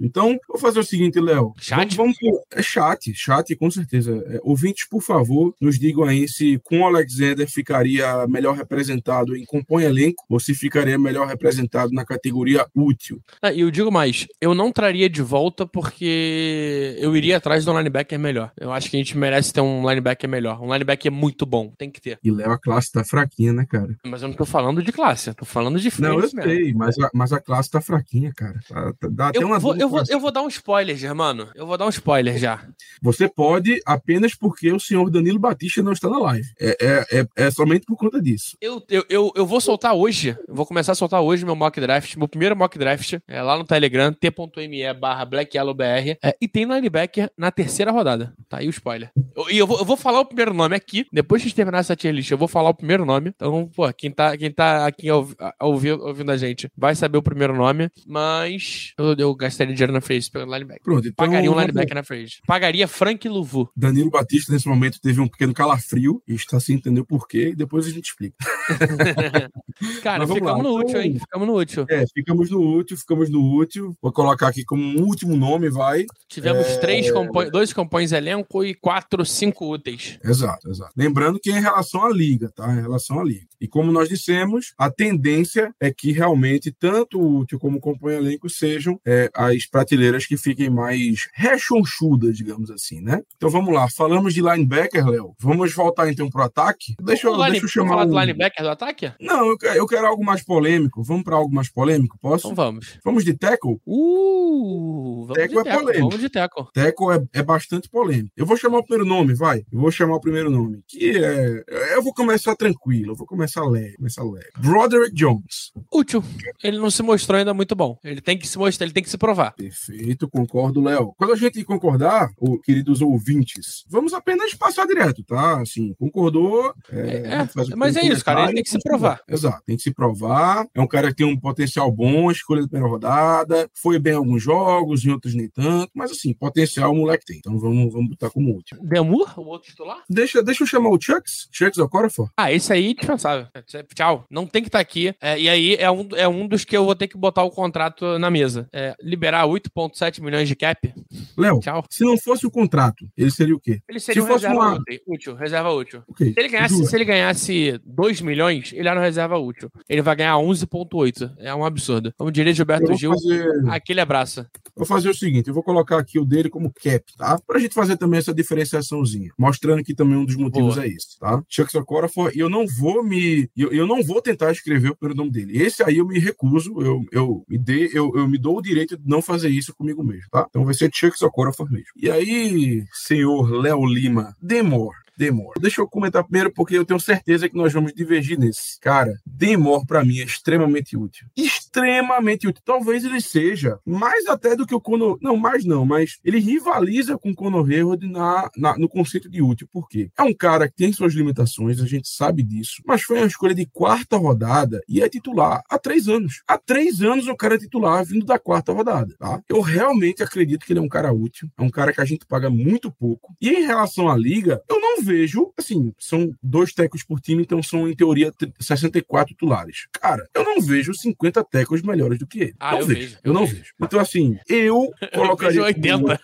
Então, vou fazer o seguinte, Léo. Chat? Vamos, vamos, é chat, chat, com certeza. É, ouvintes, por favor, nos digam aí se com o Alexander ficaria melhor representado em compõe elenco ou se ficaria melhor representado na categoria útil. Ah, e eu digo mais, eu não traria de volta porque eu iria atrás de um linebacker melhor. Eu acho que a gente merece ter um linebacker melhor. Um linebacker muito bom, tem que ter. E Léo, a classe tá fraquinha, né, cara? Mas eu não tô falando de classe, eu tô falando de frente Não, eu mesmo. sei, mas a, mas a classe tá fraquinha, cara. Tá, tá, dá até Eu uma vou, eu, vou, classe. eu vou dar um spoiler, Germano. Eu vou dar um spoiler já. Você pode apenas porque o senhor Danilo Batista não está na live. É, é, é, é somente por conta disso. Eu, eu, eu, eu vou soltar hoje, vou começar a soltar hoje meu mock draft, meu primeiro mock draft, é lá no Telegram, t.me barra blackyellowbr, é, e tem linebacker na terceira rodada. Tá aí o spoiler. Eu- E eu, vou, eu vou falar o primeiro nome aqui, depois que a gente terminar essa tier list, eu vou falar o primeiro nome. Então, pô, quem tá, quem tá aqui ouvi- ouvi- ouvindo a gente vai saber o primeiro nome, mas eu, eu gastaria dinheiro na free pelo linebacker. Pronto, então. Pagaria um linebacker na free Pagaria Frank Luvu. Danilo Batista, nesse momento, teve um pequeno calafrio e está sem entender o porquê, e depois a gente explica. Cara, ficamos lá. no útil, hein? Então- Ficamos no útil. É, ficamos no útil, ficamos no útil. Vou colocar aqui como um último nome, vai. Tivemos É. três dois compões elenco e quatro, cinco úteis. Exato, exato. Lembrando que é em relação à liga, tá? Em relação à liga. E como nós dissemos, a tendência é que realmente tanto o útil como o compõe elenco sejam é, as prateleiras que fiquem mais rechonchudas, digamos assim, né? Então vamos lá. Falamos de linebacker, Léo. Vamos voltar então pro ataque? Deixa, eu- O line- deixa eu vamos chamar falar do um- linebacker do ataque? Não, eu, eu quero algo mais polêmico. Vamos para algo mais polêmico? Posso? Então vamos. Vamos de tackle? Uh, vamos Teco de é polêmico. vamos de teco. Teco é, é bastante polêmico. Eu vou chamar o primeiro nome, vai. Eu vou chamar o primeiro nome. Que é. Eu vou começar tranquilo, eu vou começar leve, começar leve. Broderick Jones. Útil. Ele não se mostrou ainda muito bom. Ele tem que se mostrar, ele tem que se provar. Perfeito, concordo, Léo. Quando a gente concordar, ô, queridos ouvintes, vamos apenas passar direto, tá? Assim, concordou. é, É, um mas é isso, cara, ele tem que se provar. Exato, tem que se provar. É um cara que tem um potencial bom, escolha da primeira rodada, foi bem em alguns jogos, em outros nem tanto, mas assim, potencial o moleque tem. Então vamos, vamos botar como último. Demur, o outro titular? Deixa, deixa eu chamar o Chucks, Chucks Okorafor. Ah, esse aí, dispensável. Tchau. Não tem que estar aqui. É, e aí é um, é um dos que eu vou ter que botar o contrato na mesa. É, liberar 8,7 milhões de cap. Léo, se não fosse o contrato, ele seria o quê? Ele seria Se um reserva uma- útil. Reserva útil. Ok. Se ele, ganhasse, Jura? se ele ganhasse 2 milhões, ele era no reserva útil. Ele vai ganhar 11,8. É um absurdo. Como diria Gilberto Gil, fazer, aquele abraço. Vou fazer o seguinte, eu vou colocar aqui o dele como cap, tá? Pra gente fazer também essa diferenciaçãozinha, mostrando que também um dos motivos Boa. é esse, tá? Chucks Okorafor, e eu não vou me, eu, eu não vou tentar escrever o primeiro nome dele. Esse aí eu me recuso, eu, eu me dê, eu, eu me dou o direito de não fazer isso comigo mesmo, tá? Então vai ser Chucks Okorafor mesmo. E aí, senhor Léo Lima, Demore. Demore. Deixa eu comentar primeiro, porque eu tenho certeza que nós vamos divergir nesse. Cara, Demore pra mim é extremamente útil. Extremamente útil. Talvez ele seja mais até do que o Conor. Não, mais não, mas ele rivaliza com o Conor Hayward na, na- no conceito de útil. Por quê? É um cara que tem suas limitações, a gente sabe disso, mas foi uma escolha de quarta rodada e é titular há três anos. Há três anos o cara é titular vindo da quarta rodada, tá? Eu realmente acredito que ele é um cara útil, é um cara que a gente paga muito pouco. E em relação à liga, eu não vejo, assim, são dois tecos por time, então são, em teoria, 64 titulares. Cara, eu não vejo 50 tecos melhores do que ele. Ah, não eu vejo. vejo, Eu eu não vejo. vejo. Então, assim, eu colocaria. vejo como 80.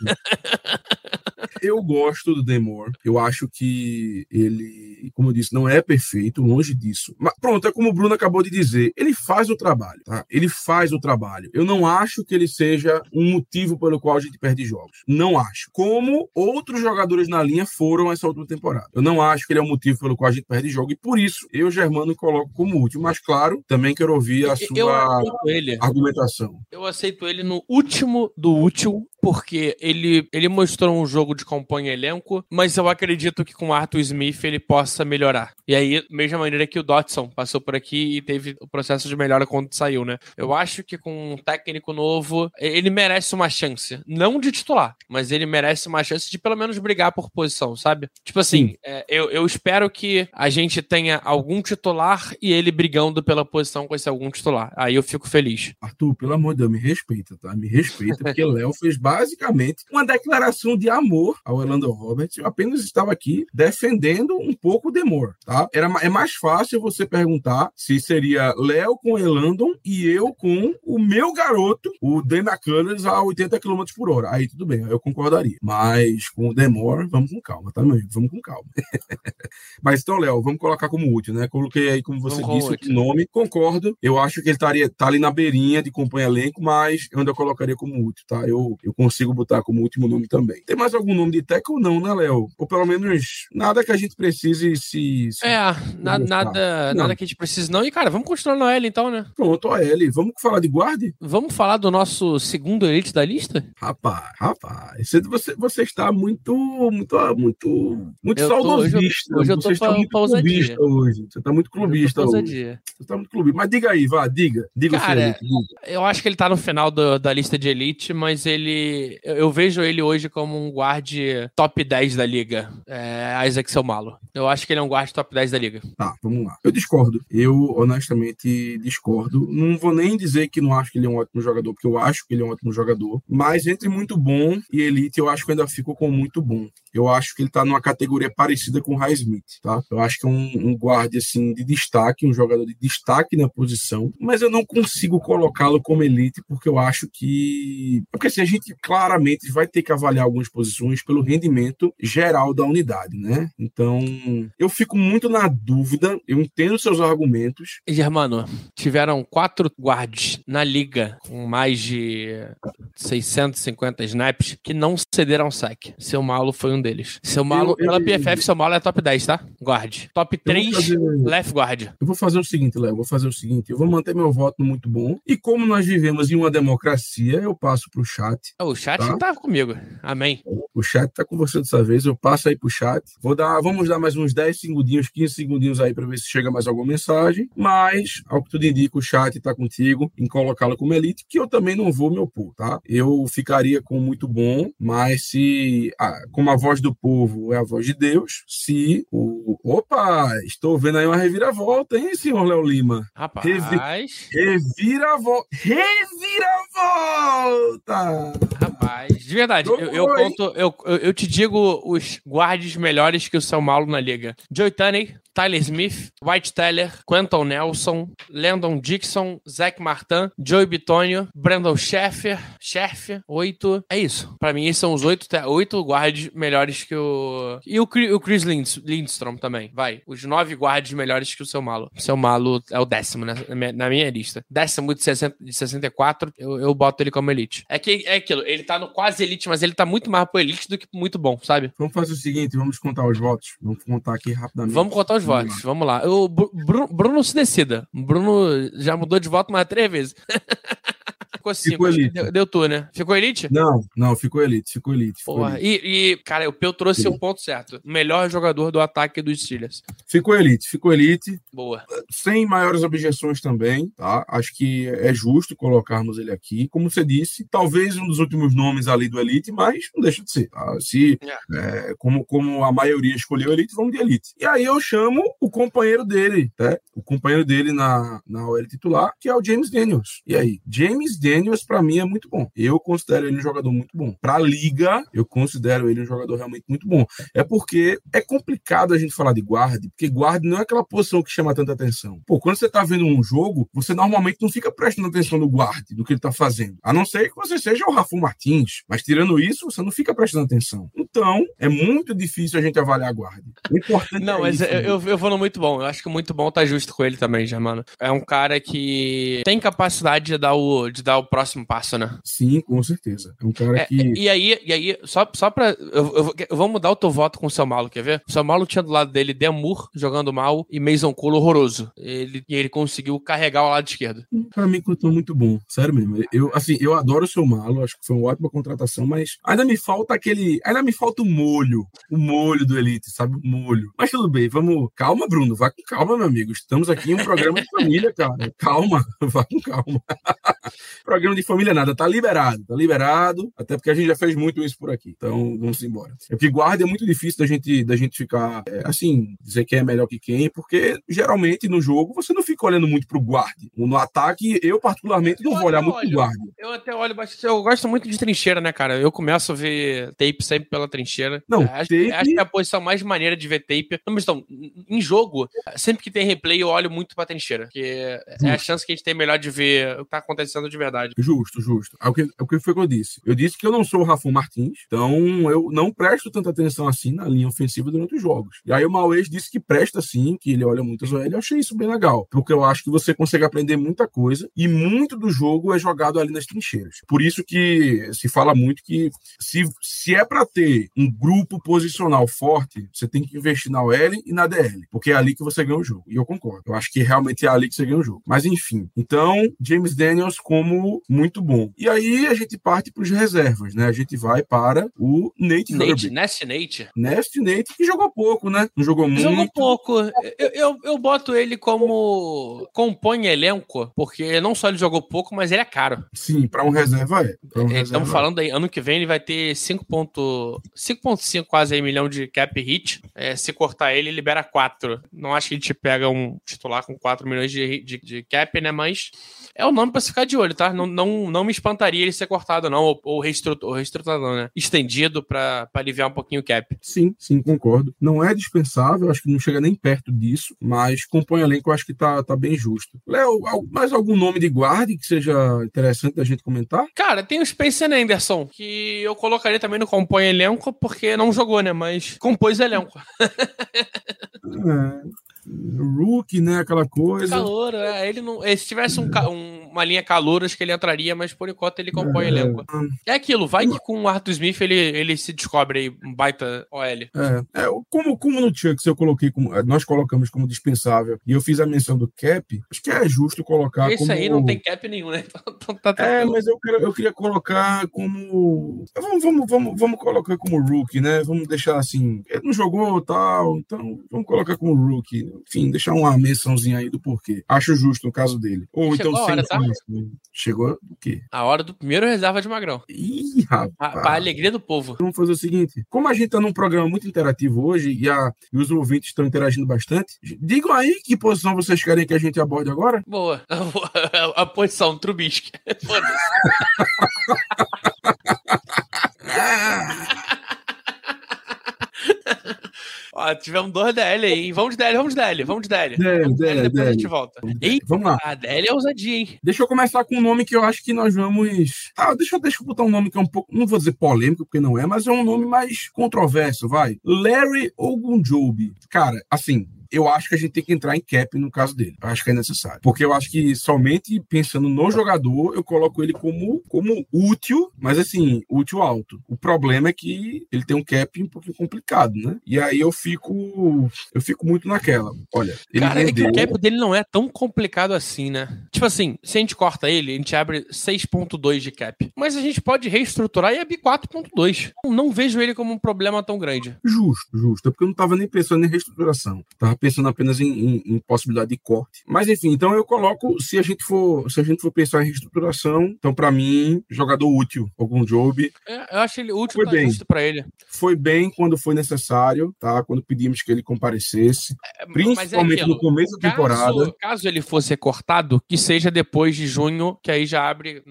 Eu gosto do Demore. Eu acho que ele, como eu disse, não é perfeito, longe disso. Mas pronto, é como o Bruno acabou de dizer. Ele faz o trabalho, tá? Ele faz o trabalho. Eu não acho que ele seja um motivo pelo qual a gente perde jogos. Não acho. Como outros jogadores na linha foram essa última temporada. Eu não acho que ele é um motivo pelo qual a gente perde jogo. E por isso, eu, Germano, coloco como último. Mas, claro, também quero ouvir a sua argumentação. Eu aceito ele no último do útil porque ele, ele mostrou um jogo de compõe elenco, mas eu acredito que com o Arthur Smith ele possa melhorar. E aí, mesma maneira que o Dotson passou por aqui e teve o processo de melhora quando saiu, né? Eu acho que com um técnico novo, ele merece uma chance. Não de titular, mas ele merece uma chance de pelo menos brigar por posição, sabe? Tipo assim, é, eu, eu espero que a gente tenha algum titular e ele brigando pela posição com esse algum titular. Aí eu fico feliz. Arthur, pelo amor de Deus, me respeita, tá? Me respeita, porque Léo fez basicamente uma declaração de amor ao Orlando Roberts. Eu apenas estava aqui defendendo um pouco o Demor, tá? Era, é mais fácil você perguntar se seria Léo com Elandon e eu com o meu garoto, o Dana Cullers, a 80 km por hora. Aí tudo bem, eu concordaria. Mas com o Demor, vamos com calma, tá, meu amigo? Vamos com calma. Mas então, Léo, vamos colocar como útil, né? Coloquei aí, como você vamos disse, o nome. Concordo. Eu acho que ele estaria tá ali na beirinha de compõe elenco, mas eu ainda colocaria como útil, tá? Eu, eu consigo botar como último nome também. Tem mais algum nome de Teco ou não, né, Léo? Ou pelo menos nada que a gente precise se. se é, na, nada, nada que a gente precise não. E, cara, vamos continuar no L então, né? Pronto, OL. Vamos falar de guarde? Vamos falar do nosso segundo elite da lista? Rapaz, rapaz. Você, você está muito, muito, muito, muito saudosista. Hoje eu, hoje eu tô você está muito clubista hoje. Você está muito clubista hoje. Você está muito clubista. Mas diga aí, vá, diga. Diga Cara, elite, diga. eu acho que ele está no final do, da lista de elite, mas ele eu vejo ele hoje como um guarde top 10 da liga. É, Isaac Selmalo. Eu acho que ele é um guarde top 10 da liga. Tá, vamos lá. Eu discordo. Eu, honestamente, discordo. Não vou nem dizer que não acho que ele é um ótimo jogador, porque eu acho que ele é um ótimo jogador. Mas entre muito bom e elite, eu acho que ainda fico com muito bom. Eu acho que ele tá numa categoria parecida com o High Smith, tá? Eu acho que é um, um guarde, assim, de destaque, um jogador de destaque na posição, mas eu não consigo colocá-lo como elite, porque eu acho que... Porque, assim, a gente claramente vai ter que avaliar algumas posições pelo rendimento geral da unidade, né? Então, eu fico muito na dúvida, eu entendo seus argumentos. Germano, tiveram quatro guards na liga com mais de 650 snaps que não cederam sec. Seu Malo foi um deles. Seu Malo, eu, pela eu, PFF, seu Malo é top 10, tá? Guard. Top 3, fazer... left guard. Eu vou fazer o seguinte, Léo, vou fazer o seguinte, eu vou manter meu voto muito bom e como nós vivemos em uma democracia, eu passo pro chat. O chat tá, tá comigo. Amém. O chat tá com você dessa vez, eu passo aí pro chat. Vou dar, vamos dar mais uns 10 segundinhos, 15 segundinhos aí para ver se chega mais alguma mensagem, mas ao que tudo indica, o chat tá contigo em colocá-la como elite, que eu também não vou me opor, tá? Eu ficaria com muito bom, mas se como a voz do povo é a voz de Deus, se o opa, estou vendo aí uma reviravolta, hein, senhor Léo Lima? Rapaz, Revi... reviravolta, reviravolta. Rapaz, de verdade, eu, eu, conto, eu, eu te digo os guardes melhores que o São Paulo na liga. Joey Tunney, Tyler Smith, White Teller, Quentin Nelson, Landon Dixon, Zach Martin, Joey Bitonio, Brandon Sheffer, Scherf, oito. É isso. Pra mim, esses são os oito, oito guards melhores que o. E o, o Chris Lindstrom também. Vai. Os nove guards melhores que o seu Malo. O seu Malo é o décimo né? na minha lista. Décimo de, 60, de 64, eu, eu boto ele como elite. É que é aquilo, ele tá no quase elite, mas ele tá muito mais pro elite do que muito bom, sabe? Vamos fazer o seguinte, vamos contar os votos. Vamos contar aqui rapidamente. Vamos contar os vamos votos. Lá. Vamos lá. O Bruno, Bruno se decida. Bruno já mudou de voto mais três vezes. Ficou cinco. Ficou elite. Deu, deu tu, né? Ficou elite? Não, não, ficou elite, ficou elite. Ficou Porra, elite. E, e, cara, o Peu trouxe o um ponto certo. Melhor jogador do ataque dos Steelers. Ficou elite, ficou elite. Boa. Sem maiores objeções também, tá? Acho que é justo colocarmos ele aqui. Como você disse, talvez um dos últimos nomes ali do elite, mas não deixa de ser. Tá? Se, é. É, como, como a maioria escolheu elite, vamos de elite. E aí eu chamo o companheiro dele, tá? O companheiro dele na, na OL titular, que é o James Daniels. E aí? James Daniels Daniels, para mim, é muito bom. Eu considero ele um jogador muito bom. Para a liga, eu considero ele um jogador realmente muito bom. É porque é complicado a gente falar de guarda, porque guarda não é aquela posição que chama tanta atenção. Pô, quando você tá vendo um jogo, você normalmente não fica prestando atenção no guarda, do que ele tá fazendo. A não ser que você seja o Rafa Martins. Mas tirando isso, você não fica prestando atenção. Então, é muito difícil a gente avaliar guarda. O importante Não, é mas isso, eu, né? eu, eu vou no muito bom. Eu acho que muito bom tá justo com ele também, Germano. É um cara que tem capacidade de dar o, de dar o próximo passo, né? Sim, com certeza. É um cara É, que. e aí, e aí só, só pra. Eu, eu, vou- eu vou mudar o teu voto com o seu Malo, quer ver? O seu Malo tinha do lado dele Demur jogando mal e Mason Cole horroroso. Ele, e ele conseguiu carregar o lado esquerdo. Pra mim, continua muito bom. Sério mesmo. Eu, assim, eu adoro o seu malo, acho que foi uma ótima contratação, mas ainda me falta aquele. Ainda me falta o molho. O molho do Elite, sabe? O molho. Mas tudo bem, vamos. Calma, Bruno. Vai com calma, meu amigo. Estamos aqui em um programa de família, cara. Calma, vai com calma. programa de família nada, tá liberado, tá liberado, até porque a gente já fez muito isso por aqui. Então, vamos embora. É porque guarda é muito difícil da gente, da gente ficar, é, assim, dizer quem é melhor que quem, porque geralmente no jogo você não fica olhando muito pro guarde. No ataque, eu particularmente não Eu vou olhar até muito pro olho. guarde. Eu até olho bastante. Eu gosto muito de trincheira, né, cara? Eu começo a ver tape sempre pela trincheira. Não, acho, tape- acho que é a posição mais maneira de ver tape. Não, mas então, em jogo, sempre que tem replay, eu olho muito pra trincheira. Porque é a chance que a gente tem melhor de ver o que tá acontecendo de verdade. Justo, justo. É o, que, é o que foi que eu disse. Eu disse que eu não sou o Rafa Martins, então eu não presto tanta atenção assim na linha ofensiva durante os jogos. E aí o Mauês disse que presta sim, que ele olha muito as OL. Eu achei isso bem legal, porque eu acho que você consegue aprender muita coisa e muito do jogo é jogado ali nas trincheiras. Por isso que se fala muito que se, se é para ter um grupo posicional forte, você tem que investir na OL e na DL, porque é ali que você ganha o jogo. E eu concordo. Eu acho que realmente é ali que você ganha o jogo. Mas enfim, então James Daniels como muito bom. E aí a gente parte para os reservas, né? A gente vai para o Nate, Nate. Nest Nate. Nest Nate, que jogou pouco, né? Não jogou muito. Jogou pouco. Eu, eu, eu boto ele como compõe elenco, porque não só ele jogou pouco, mas ele é caro. Sim, para um reserva é. Um reserva Estamos é. falando aí, ano que vem ele vai ter 5.5 5.5 quase aí milhão de cap hit. É, se cortar ele, libera 4. Não acho que a gente pega um titular com 4 milhões de, de, de cap, né? Mas é o nome pra se ficar de olho, tá? Não, não, não me espantaria ele ser cortado, não. Ou, ou reestruturado, não, né? Estendido pra, pra aliviar um pouquinho o cap. Sim, sim, concordo. Não é dispensável, acho que não chega nem perto disso, mas compõe elenco, eu acho que tá, tá bem justo. Léo, mais algum nome de guarda que seja interessante da gente comentar? Cara, tem o Spencer Anderson, que eu colocaria também no compõe elenco, porque não jogou, né? Mas compôs elenco. É, rookie, né? Aquela coisa. Calor, é, ele não. Se tivesse um um- uma linha calor, acho que ele entraria, mas por enquanto ele compõe elenco. É aquilo, vai que com o Arthur Smith ele, ele se descobre aí um baita OL. É, é, como, como no Chucks eu coloquei como. Nós colocamos como dispensável e eu fiz a menção do Cap, acho que é justo colocar Esse como. aí não tem cap nenhum, né? Então, então tá É, tranquilo. mas eu, quero- eu queria colocar como. Vamos, vamos, vamos, vamos colocar como rookie, né? Vamos deixar assim. Ele não jogou tal, então vamos colocar como rookie. Enfim, deixar uma mençãozinha aí do porquê. Acho justo no caso dele. Ou Chegou então a hora, sem informação. Chegou o quê? A hora do primeiro reserva de Magrão. Ih, rapaz. A, pra alegria do povo. Vamos fazer o seguinte: como a gente tá num programa muito interativo hoje e, a, e os ouvintes estão interagindo bastante, digam aí que posição vocês querem que a gente aborde agora. Boa. A, posição, Trubisky. Ó, tivemos dois DL aí, hein? Vamos de DL, vamos de DL, vamos de DL. DL, Vamos de DL, depois a gente DL. volta. Eita, Vamos lá. a DL é ousadia, hein? Deixa eu começar com um nome que eu acho que nós vamos. Ah, deixa, eu- deixa eu botar um nome que é um pouco. Não vou dizer polêmico, porque não é, mas é um nome mais controverso, vai. Larry Ogunjobi. Cara, assim. Eu acho que a gente tem que entrar em cap no caso dele. Eu acho que é necessário. Porque eu acho que somente pensando no jogador, eu coloco ele como, como útil, mas assim, útil alto. O problema é que ele tem um cap um pouquinho complicado, né? E aí eu fico. Eu fico muito naquela. Olha, ele Cara, é que o cap dele não é tão complicado assim, né? Tipo assim, se a gente corta ele, a gente abre 6.2 de cap. Mas a gente pode reestruturar e abrir 4.2. Não, vejo ele como um problema tão grande. Justo, justo. É porque eu não estava nem pensando em reestruturação. Tava pensando apenas em, em- em possibilidade de corte. Mas enfim, então eu coloco, se a gente for, se a gente for pensar em reestruturação, então para mim, jogador útil, algum job, É, eu acho ele útil Foi bem. pra ele. foi bem quando foi necessário, tá? Quando pedimos que ele comparecesse, É, é principalmente aquilo. no começo da temporada. Caso, caso ele fosse cortado, que seja depois de junho, que aí já abre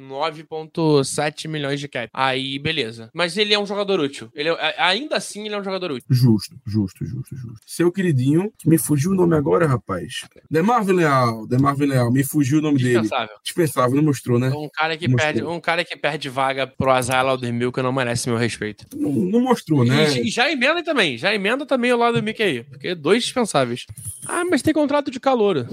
9,7 milhões de cap. Aí, beleza. Mas ele é um jogador útil. Ele é- ainda assim, ele é um jogador útil. Justo, justo, justo, justo. Seu queridinho, que me fugiu o nome agora, rapaz. Demarvin Leal, Demarvin Leal, me fugiu o nome dele. Dispensável. Dispensável, não mostrou, né? Um cara que, Mostrou. perde, um cara que perde vaga pro Azar Laudermilk não merece meu respeito. Não, não mostrou, né? E, e já emenda também, já emenda também o Laudermilk aí, porque dois dispensáveis. Ah, mas tem contrato de calor.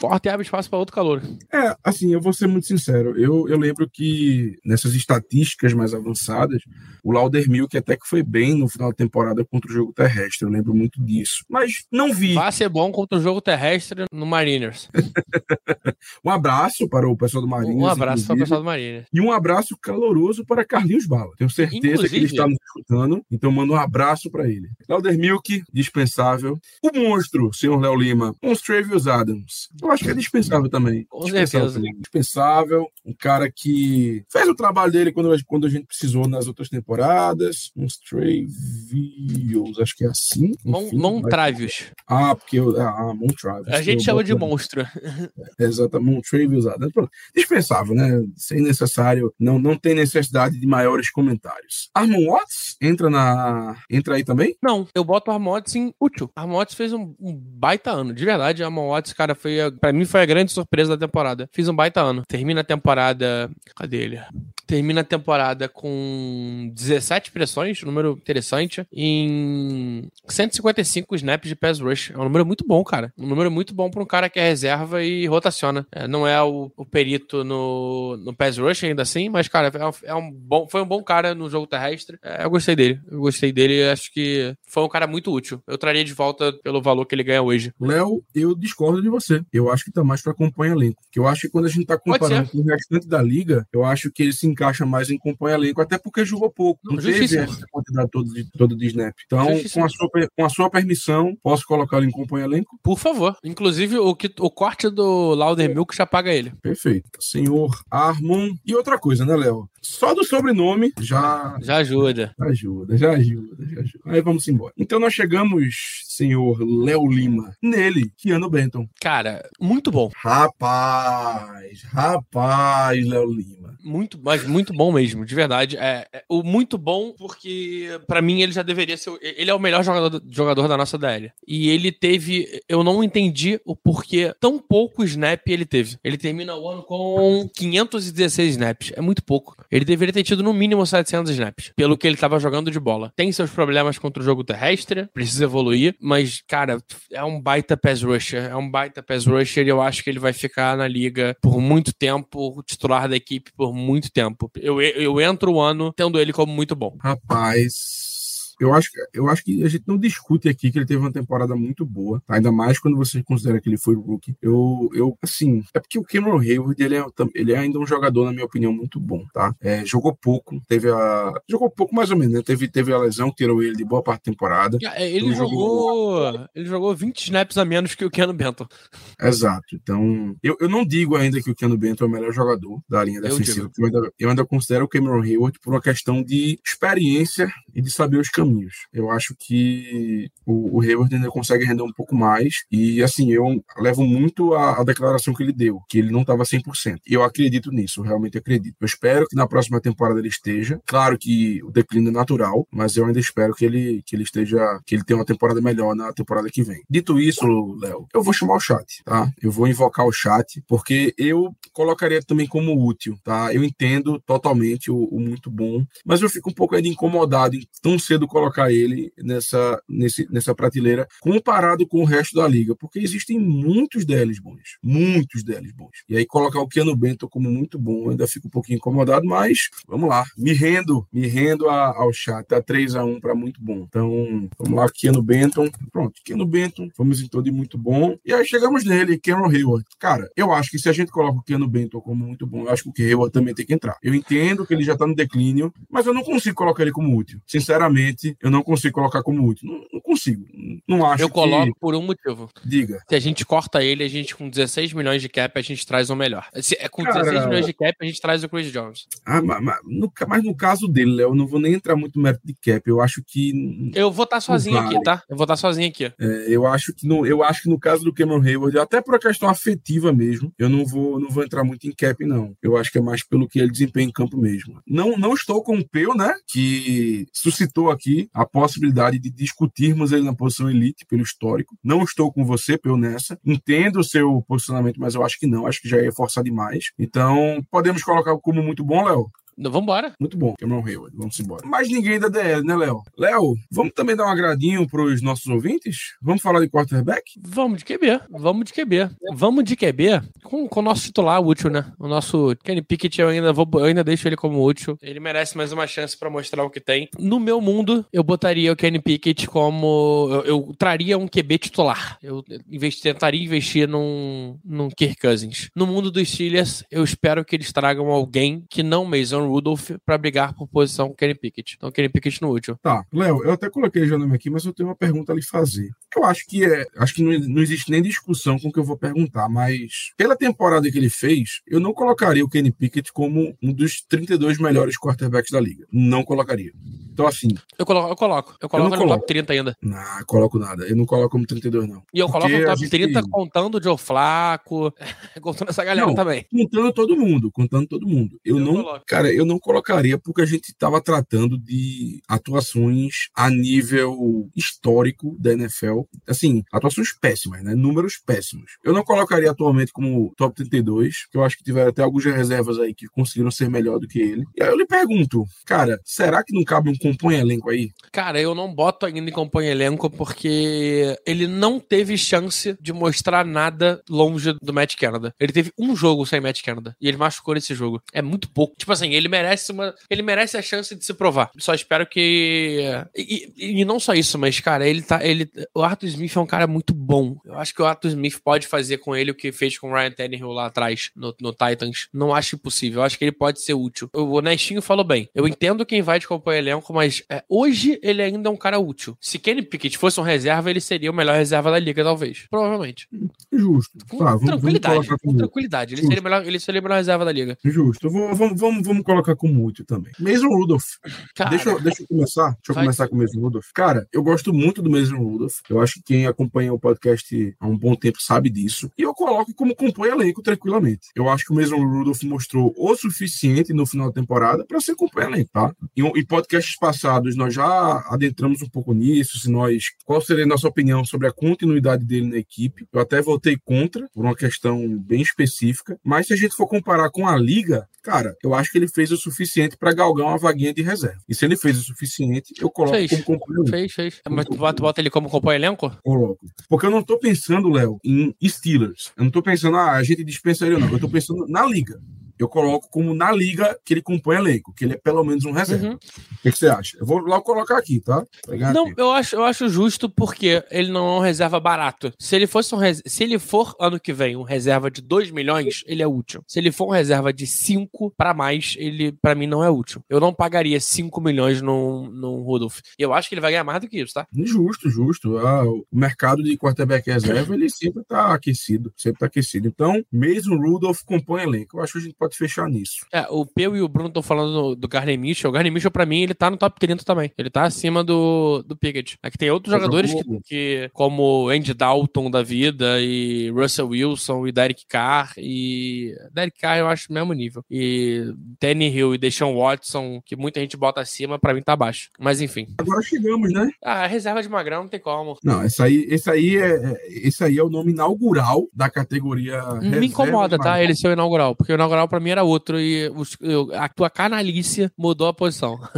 Forte abre espaço pra outro calor. É, assim, eu vou ser muito sincero. Eu, eu lembro que nessas estatísticas mais avançadas, o Laudermilk até que foi bem no final da temporada contra o jogo terrestre. Eu lembro muito disso. Mas não vi. Ser bom contra o jogo terrestre no Mariners. Um abraço para o pessoal do Marinhos. Um abraço para o inclusive. pessoal do Mariners. E um abraço caloroso para Carlinhos Bala. Tenho certeza que ele Inclusive- está nos escutando, então mando um abraço para ele. Laudermilk, dispensável. O monstro, senhor Léo Lima, um Travius Adams. Eu acho que é dispensável também. Com dispensável, certeza. também. dispensável. Um cara que fez o trabalho dele quando, quando a gente precisou nas outras temporadas. Um Travius, acho que é assim. Enfim, Montravius. Ah, porque eu. Ah, Montravius. A gente Eu chama boto- de monstro. Exatamente, um Travis Adams. Pronto. Dispensável, né? Sem necessário, não, não tem necessidade de maiores comentários. Armon Watts entra na. Entra aí também? Não, eu boto o Armon Watts em útil. Armon Watts fez um, um baita ano. De verdade, Armon Watts, cara, foi a, pra mim foi a grande surpresa da temporada. Fiz um baita ano. Termina a temporada. Cadê ele? Termina a temporada com 17 pressões, um número interessante, em 155 snaps de pass rush. É um número muito bom, cara. Um número muito bom pra um cara que é reserva e rotaciona. É, não é o, o perito no, no pass rush ainda assim, mas, cara, é um, é um bom, foi um bom cara no jogo terrestre. É, eu gostei dele. Eu gostei dele e acho que foi um cara muito útil. Eu traria de volta pelo valor que ele ganha hoje. Léo, eu discordo de você. Eu acho que tá mais pra acompanhar elenco. Que eu acho que quando a gente tá comparando com o restante da liga, eu acho que ele se encaixa mais em acompanhar elenco, até porque jogou pouco. Não, Não, teve essa quantidade toda de, toda de snap. Então, com a, sua, com a sua permissão, posso colocá-lo em acompanhar elenco? Por favor. Inclusive, o, que, o corte do Laudermilk já paga ele. Perfeito. Senhor Armon. E outra coisa, né, Léo? Só do sobrenome já Já ajuda. ajuda, já ajuda, já ajuda. Aí vamos embora. Então nós chegamos, senhor Léo Lima, nele, Keanu Benton. Cara, muito bom. Rapaz, rapaz, Léo Lima. Muito, mas muito bom mesmo, de verdade. É, é o muito bom porque pra mim ele já deveria ser. Ele é o melhor jogador, jogador da nossa DL. E ele teve, eu não entendi o porquê tão pouco snap ele teve. Ele termina o ano com 516 snaps, é muito pouco. Ele deveria ter tido no mínimo 700 snaps, pelo que ele tava jogando de bola. Tem seus problemas contra o jogo terrestre, precisa evoluir, mas cara, é um baita pass rusher, é um baita pass rusher e eu acho que ele vai ficar na liga por muito tempo, titular da equipe por muito tempo. Eu, eu entro o ano tendo ele como muito bom. Rapaz. Eu acho, que- eu acho que a gente não discute aqui que ele teve uma temporada muito boa, tá? ainda mais quando você considera que ele foi rookie. Eu, eu assim, é porque o Cameron Hayward, ele é, ele é ainda um jogador, na minha opinião, muito bom, tá? É, jogou pouco, teve a. Jogou pouco mais ou menos, né? Teve, teve a lesão que tirou ele de boa parte da temporada. Ele Ele jogou, ele jogou 20 snaps a menos que o Keanu Benton. Exato. Então, eu, eu não digo ainda que o Keanu Benton é o melhor jogador da linha Eu defensiva. digo. Eu ainda, eu ainda considero o Cameron Hayward por uma questão de experiência e de saber os caminhos. Eu acho que o, o Hayward ainda consegue render um pouco mais. E, assim, eu levo muito a, a declaração que ele deu, que ele não estava 100%. E eu acredito nisso, realmente acredito. Eu espero que na próxima temporada ele esteja. Claro que o declínio é natural, mas eu ainda espero que ele, que ele esteja, que ele tenha uma temporada melhor na temporada que vem. Dito isso, Léo, eu vou chamar o chat, tá? Eu vou invocar o chat, porque eu colocaria também como útil, tá? Eu entendo totalmente o, o muito bom, mas eu fico um pouco ainda incomodado em tão cedo colocar ele nessa, nesse, nessa prateleira comparado com o resto da liga, porque existem muitos DLs bons, muitos DLs bons. E aí colocar o Keanu Benton como muito bom, ainda fico um pouquinho incomodado, mas vamos lá, me rendo, me rendo a- ao chat, tá 3 a 1 para muito bom. Então, vamos lá, Keanu Benton, pronto, Keanu Benton, vamos em todo de muito bom. E aí chegamos nele, Cameron Hayward. Cara, eu acho que se a gente coloca o Keanu Benton como muito bom, eu acho que o Hayward também tem que entrar. Eu entendo que ele já tá no declínio, mas eu não consigo colocar ele como útil. Sinceramente, eu não consigo colocar como útil. Não, não consigo. Não acho Eu que- coloco por um motivo. Diga. Se a gente corta ele, a gente com 16 milhões de cap, a gente traz o melhor. Se é com Cara- 16 milhões de cap, a gente traz o Chris Jones. Ah, mas, mas no, mas no caso dele, Léo, eu não vou nem entrar muito no mérito de cap. Eu acho que Eu vou estar sozinho vale. aqui, tá? Eu vou estar sozinho aqui. É, eu acho que no, eu acho que no caso do Cameron Hayward, até por uma questão afetiva mesmo, eu não vou, não vou entrar muito em cap, não. Eu acho que é mais pelo que ele desempenha em campo mesmo. Não, não estou com o Peu, né? Que suscitou aqui aqui a possibilidade de discutirmos ele na posição elite pelo histórico. Não estou com você, pelo nessa. Entendo o seu posicionamento, mas eu acho que não. Acho que já ia forçar demais. Então, podemos colocar como muito bom, Léo? Vambora. Muito bom, Cameron Hayward. Vamos embora. Mais ninguém da DL, né, Léo? Léo, vamos também dar um agradinho pros nossos ouvintes? Vamos falar de quarterback? Vamos de QB. Vamos de QB. Vamos de QB com, com o nosso titular útil, né? O nosso Kenny Pickett, eu ainda, vou, eu ainda deixo ele como útil. Ele merece mais uma chance para mostrar o que tem. No meu mundo, eu botaria o Kenny Pickett como. Eu, eu traria um QB titular. Eu investi, tentaria investir num, num Kirk Cousins. No mundo dos Steelers, eu espero que eles tragam alguém que não Mason Rudolph para brigar por posição com Kenny Pickett. Então, Kenny Pickett no útil. Tá, Léo, eu até coloquei já o nome aqui, mas eu tenho uma pergunta a lhe fazer. Eu acho que é. Acho que não, não existe nem discussão com o que eu vou perguntar, mas pela temporada que ele fez, eu não colocaria o Kenny Pickett como um dos 32 melhores quarterbacks da liga. Não colocaria. Então, assim. Eu coloco, eu coloco. Eu coloco eu no coloco. top 30 ainda. Não, coloco nada. Eu não coloco como 32, não. E eu Porque coloco no top gente- 30 contando o Joe Flaco, contando essa galera Não, também. Contando todo mundo, contando todo mundo. Eu, Eu não, coloco. cara, eu não colocaria porque a gente estava tratando de atuações a nível histórico da NFL. Assim, atuações péssimas, né? Números péssimos. Eu não colocaria atualmente como top 32, que eu acho que tiveram até algumas reservas aí que conseguiram ser melhor do que ele. E aí eu lhe pergunto, cara, será que não cabe um compõe elenco aí? Cara, eu não boto ainda em compõe elenco porque ele não teve chance de mostrar nada longe do Matt Canada. Ele teve um jogo sem Matt Canada e ele machucou nesse jogo. É muito pouco. Tipo assim, ele merece uma, ele merece a chance de se provar. Só espero que e, e- e não só isso, mas cara, ele tá, ele, o Arthur Smith é um cara muito bom. Eu acho que o Arthur Smith pode fazer com ele o que fez com o Ryan Tannehill lá atrás no, no Titans. Não acho impossível. Eu acho que ele pode ser útil. O Nestinho falou bem. Eu entendo quem vai de compor elenco, mas é, hoje ele ainda é um cara útil. Se Kenny Pickett fosse um reserva, ele seria o melhor reserva da liga, talvez. Provavelmente. Justo. Com Tá, vamos, vamos tranquilidade. colocar com tranquilidade. Ele Justo. seria, melhor, ele seria o melhor reserva da liga. Justo. Vou- vamos, vamos, vamos colocar como útil também. Mason Rudolph. Cara, Deixa, eu- deixa eu começar. Deixa eu Vai. começar com o Mason Rudolph. Cara, eu gosto muito do Mason Rudolph. Eu acho que quem acompanha o podcast há um bom tempo sabe disso. E eu coloco como compõe elenco tranquilamente. Eu acho que o Mason Rudolph mostrou o suficiente no final da temporada para ser compõe elenco, tá? Em, em podcasts passados, nós já adentramos um pouco nisso. Se nós, qual seria a nossa opinião sobre a continuidade dele na equipe? Eu até votei contra, por uma questão bem específica. Mas se a gente for comparar com a liga, cara, eu acho que ele fez o suficiente para galgar uma vaguinha de reserva. E se ele fez o suficiente, eu coloco Fez. como companheiro. fez, fez. Mas tu bota, bota ele como compõe elenco? Coloco. Porque eu não tô pensando, Léo, em Steelers. Eu não tô pensando, ah, a gente dispensa ele ou não. Eu tô pensando na liga. Eu coloco como na liga que ele compõe elenco, que ele é pelo menos um reserva. Uhum. O que, que você acha? Eu vou logo colocar aqui, tá? Pegar Não, aqui. eu acho, eu acho justo porque ele não é um reserva barato. Se ele fosse um res- se ele for ano que vem um reserva de 2 milhões, ele é útil. Se ele for um reserva de 5 pra mais, ele pra mim não é útil. Eu não pagaria 5 milhões num, num Rudolph. E eu acho que ele vai ganhar mais do que isso, tá? Justo, justo. Ah, o mercado de quarterback reserva, ele sempre tá aquecido. Sempre tá aquecido. Então, mesmo Rudolph compõe elenco. Eu acho que a gente pode fechar nisso. É, o Peu e o Bruno estão falando do, do Garner Mitchell. O Garner Mitchell, pra mim, ele tá no top 30 também. Ele tá acima do, do Pickett. Aqui tem outros Mas jogadores que, que, como Andy Dalton da vida, e Russell Wilson, e Derek Carr, e. Derek Carr eu acho mesmo nível. E Danny Hill e Deshaun Watson, que muita gente bota acima, pra mim tá abaixo. Mas enfim. Agora chegamos, né? Ah, a reserva de Magrão não tem como. Não, esse aí, esse aí, é, esse aí é o nome inaugural da categoria. Me incomoda, tá? Ele ser o inaugural, porque o inaugural pra mim era outro e os- eu- a tua canalícia mudou a posição.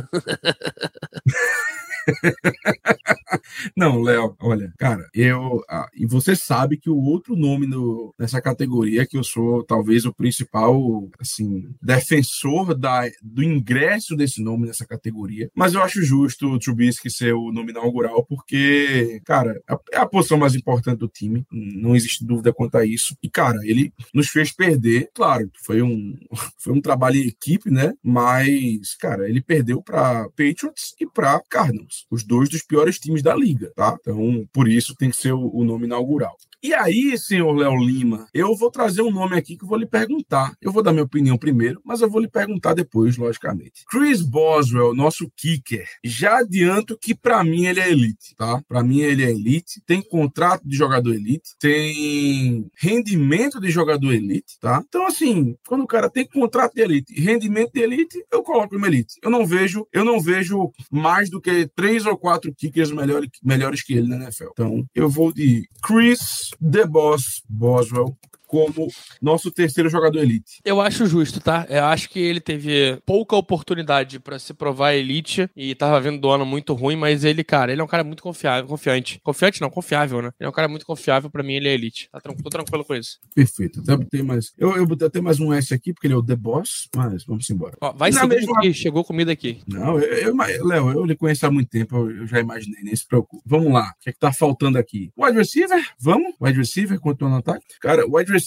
Não, Léo, olha, cara, eu. ah, e você sabe que o outro nome no, nessa categoria, que eu sou talvez o principal, assim, defensor da, do ingresso desse nome nessa categoria. Mas eu acho justo o Trubisky ser o nome inaugural, porque, cara, é a posição mais importante do time, não existe dúvida quanto a isso. E, cara, ele nos fez perder, claro, foi um, foi um trabalho em equipe, né? Mas, cara, ele perdeu para Patriots e para Cardinals, os dois dos piores times da liga, tá? Então, por isso tem que ser o, o nome inaugural. E aí, senhor Léo Lima, eu vou trazer um nome aqui que eu vou lhe perguntar. Eu vou dar minha opinião primeiro, mas eu vou lhe perguntar depois, logicamente. Chris Boswell, nosso kicker, já adianto que para mim ele é elite, tá? Para mim ele é elite, tem contrato de jogador elite, tem rendimento de jogador elite, tá? Então assim, quando o cara tem contrato de elite, rendimento de elite, eu coloco ele elite. Eu não vejo, eu não vejo mais do que três ou quatro kickers melhores, melhores que ele na NFL. Então, eu vou de Chris The Boss. Boswell como nosso terceiro jogador elite. Eu acho justo, tá? Eu acho que ele teve pouca oportunidade para se provar elite e tava vendo do ano muito ruim, mas ele, cara, ele é um cara muito confiável, confiante. Confiante não, confiável, né? Ele é um cara muito confiável, para mim ele é elite. Tá tranquilo, tô tranquilo com isso. Perfeito. Até botei mais. Eu, eu botei até mais um S aqui, porque ele é o The Boss, mas vamos embora. Ó, vai seguir mesma... que chegou comida aqui. Não, eu, eu, Léo, eu lhe conheço há muito tempo, eu, eu, já imaginei, nem se preocupe. Vamos lá. O que é que tá faltando aqui? Wide receiver? Vamos? Wide receiver, continuando no ataque? Cara, wide receiver,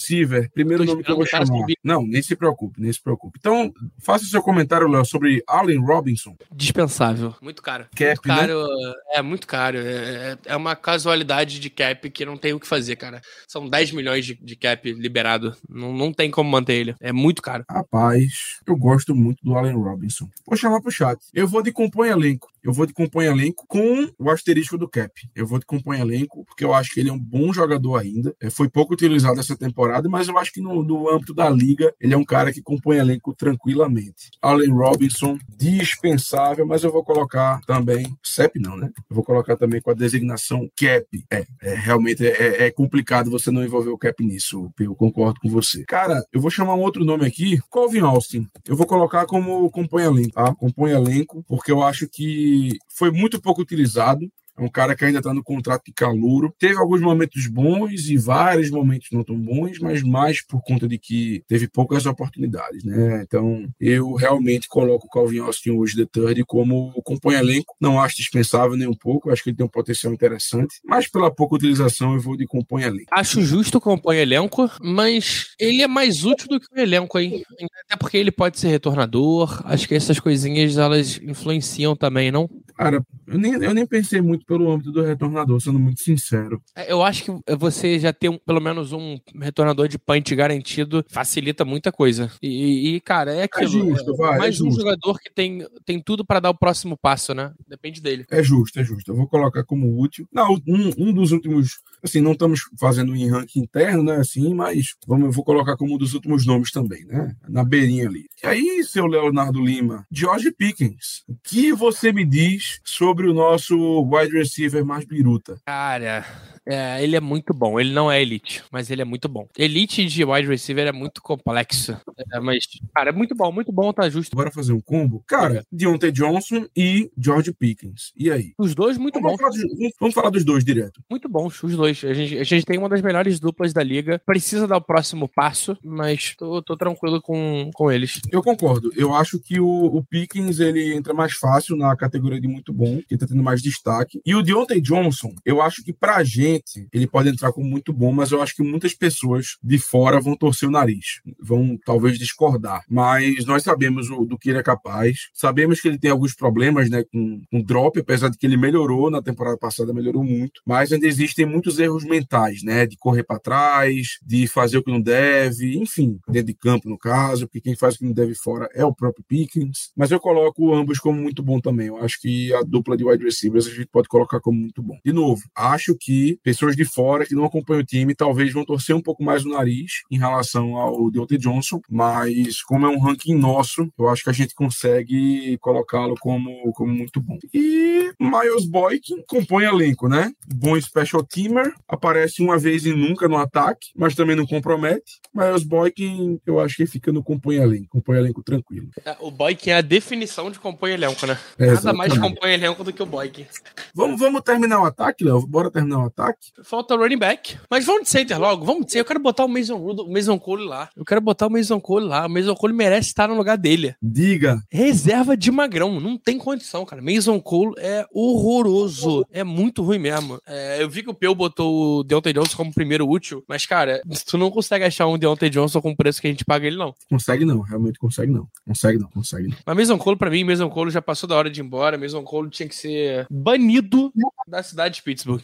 primeiro primeiro nome que eu vou chamar. Não, nem se preocupe, nem se preocupe. Então, faça o seu comentário, Léo, sobre Allen Robinson. Dispensável. Muito caro. Cap, muito né? caro, né? É muito caro. É, é, uma casualidade de cap que não tem o que fazer, cara. São 10 milhões de, de cap liberado. Não, não tem como manter ele. É muito caro. Rapaz, eu gosto muito do Allen Robinson. Vou chamar pro chat. Eu vou de compõe elenco. Eu vou de compõe elenco com o asterisco do cap. Eu vou de compõe elenco porque eu acho que ele é um bom jogador ainda. É, foi pouco utilizado essa temporada, mas eu acho que no, no âmbito da liga, ele é um cara que compõe elenco tranquilamente. Allen Robinson, dispensável, mas eu vou colocar também, CEP não, né? Eu vou colocar também com a designação cap. É, é realmente é, é, é complicado você não envolver o cap nisso, eu concordo com você. Cara, eu vou chamar um outro nome aqui, Colvin Austin. Eu vou colocar como compõe elenco, tá? Compõe elenco, porque eu acho que foi muito pouco utilizado. É um cara que ainda está no contrato de calouro. Teve alguns momentos bons e vários momentos não tão bons, mas mais por conta de que teve poucas oportunidades, né? Então, eu realmente coloco o Calvin Austin hoje de third como compõe elenco. Não acho dispensável nem um pouco, acho que ele tem um potencial interessante, mas pela pouca utilização eu vou de compõe elenco. Acho justo o compõe elenco, mas ele é mais útil do que o elenco aí. Até porque ele pode ser retornador. Acho que essas coisinhas elas influenciam também, não? Cara, eu nem, eu nem pensei muito pelo âmbito do retornador, sendo muito sincero. É, eu acho que você já ter um, pelo menos um retornador de punch garantido facilita muita coisa. E, e cara, é, é aquilo. É justo, vai, mais é um jogador que tem, tem tudo para dar o próximo passo, né? Depende dele. É justo, é justo. Eu vou colocar como útil. Não, um, um dos últimos. Assim, não estamos fazendo em ranking interno, né? Assim, mas vamos, eu vou colocar como um dos últimos nomes também, né? Na beirinha ali. E aí, seu Leonardo Lima, George Pickens, o que você me diz sobre o nosso wide receiver mais biruta? Cara, é, ele é muito bom. Ele não é elite, mas ele é muito bom. Elite de wide receiver é muito complexo. É, mas, cara, é muito bom, muito bom, tá justo. Bora fazer um combo? Cara, Deontay Johnson e George Pickens. E aí? Os dois muito vamos bons. Falar dos, vamos falar dos dois direto. Muito bons, os dois. A gente, a gente tem uma das melhores duplas da liga. Precisa dar o próximo passo, mas tô, tô tranquilo com, com eles. Eu concordo. Eu acho que o, o Pickens ele entra mais fácil na categoria de muito bom, que tá tendo mais destaque. E o Deontay Johnson, eu acho que pra gente ele pode entrar como muito bom, mas eu acho que muitas pessoas de fora vão torcer o nariz, vão talvez discordar. Mas nós sabemos o, do que ele é capaz, sabemos que ele tem alguns problemas né, com, com drop, apesar de que ele melhorou na temporada passada, melhorou muito, mas ainda existem muitos erros mentais, né, de correr para trás, de fazer o que não deve, enfim, dentro de campo no caso, porque quem faz o que não deve fora é o próprio Pickens. Mas eu coloco ambos como muito bom também. Eu acho que a dupla de wide receivers a gente pode colocar como muito bom. De novo, acho que pessoas de fora que não acompanham o time talvez vão torcer um pouco mais o nariz em relação ao Deontay Johnson, mas como é um ranking nosso, eu acho que a gente consegue colocá-lo como, como muito bom. E Miles Boykin compõe elenco, né? Bom special teamer, aparece uma vez e nunca no ataque, mas também não compromete. Miles Boykin, eu acho que fica no compõe elenco, compõe elenco tranquilo. É, o Boykin é a definição de compõe elenco, né? É, Nada mais compõe elenco do que o Boykin. Vamos, vamos terminar o ataque, Léo? Bora terminar o ataque? Falta running back. Mas vamos de center logo, vamos de center. Eu quero botar o Mason, o Mason Cole lá. Eu quero botar o Mason Cole lá. O Mason Cole merece estar no lugar dele. Diga. Reserva de magrão. Não tem condição, cara. Mason Cole é horroroso. É muito ruim mesmo. É, eu vi que o Peu botou o Deontay Johnson como primeiro útil, mas, cara, tu não consegue achar um Deontay Johnson com o preço que a gente paga ele, não. Consegue não, realmente consegue não. Consegue não, consegue não. Mas Mason Cole, pra mim, Mason Cole já passou da hora de ir embora. Mason Cole tinha que ser banido da cidade de Pittsburgh.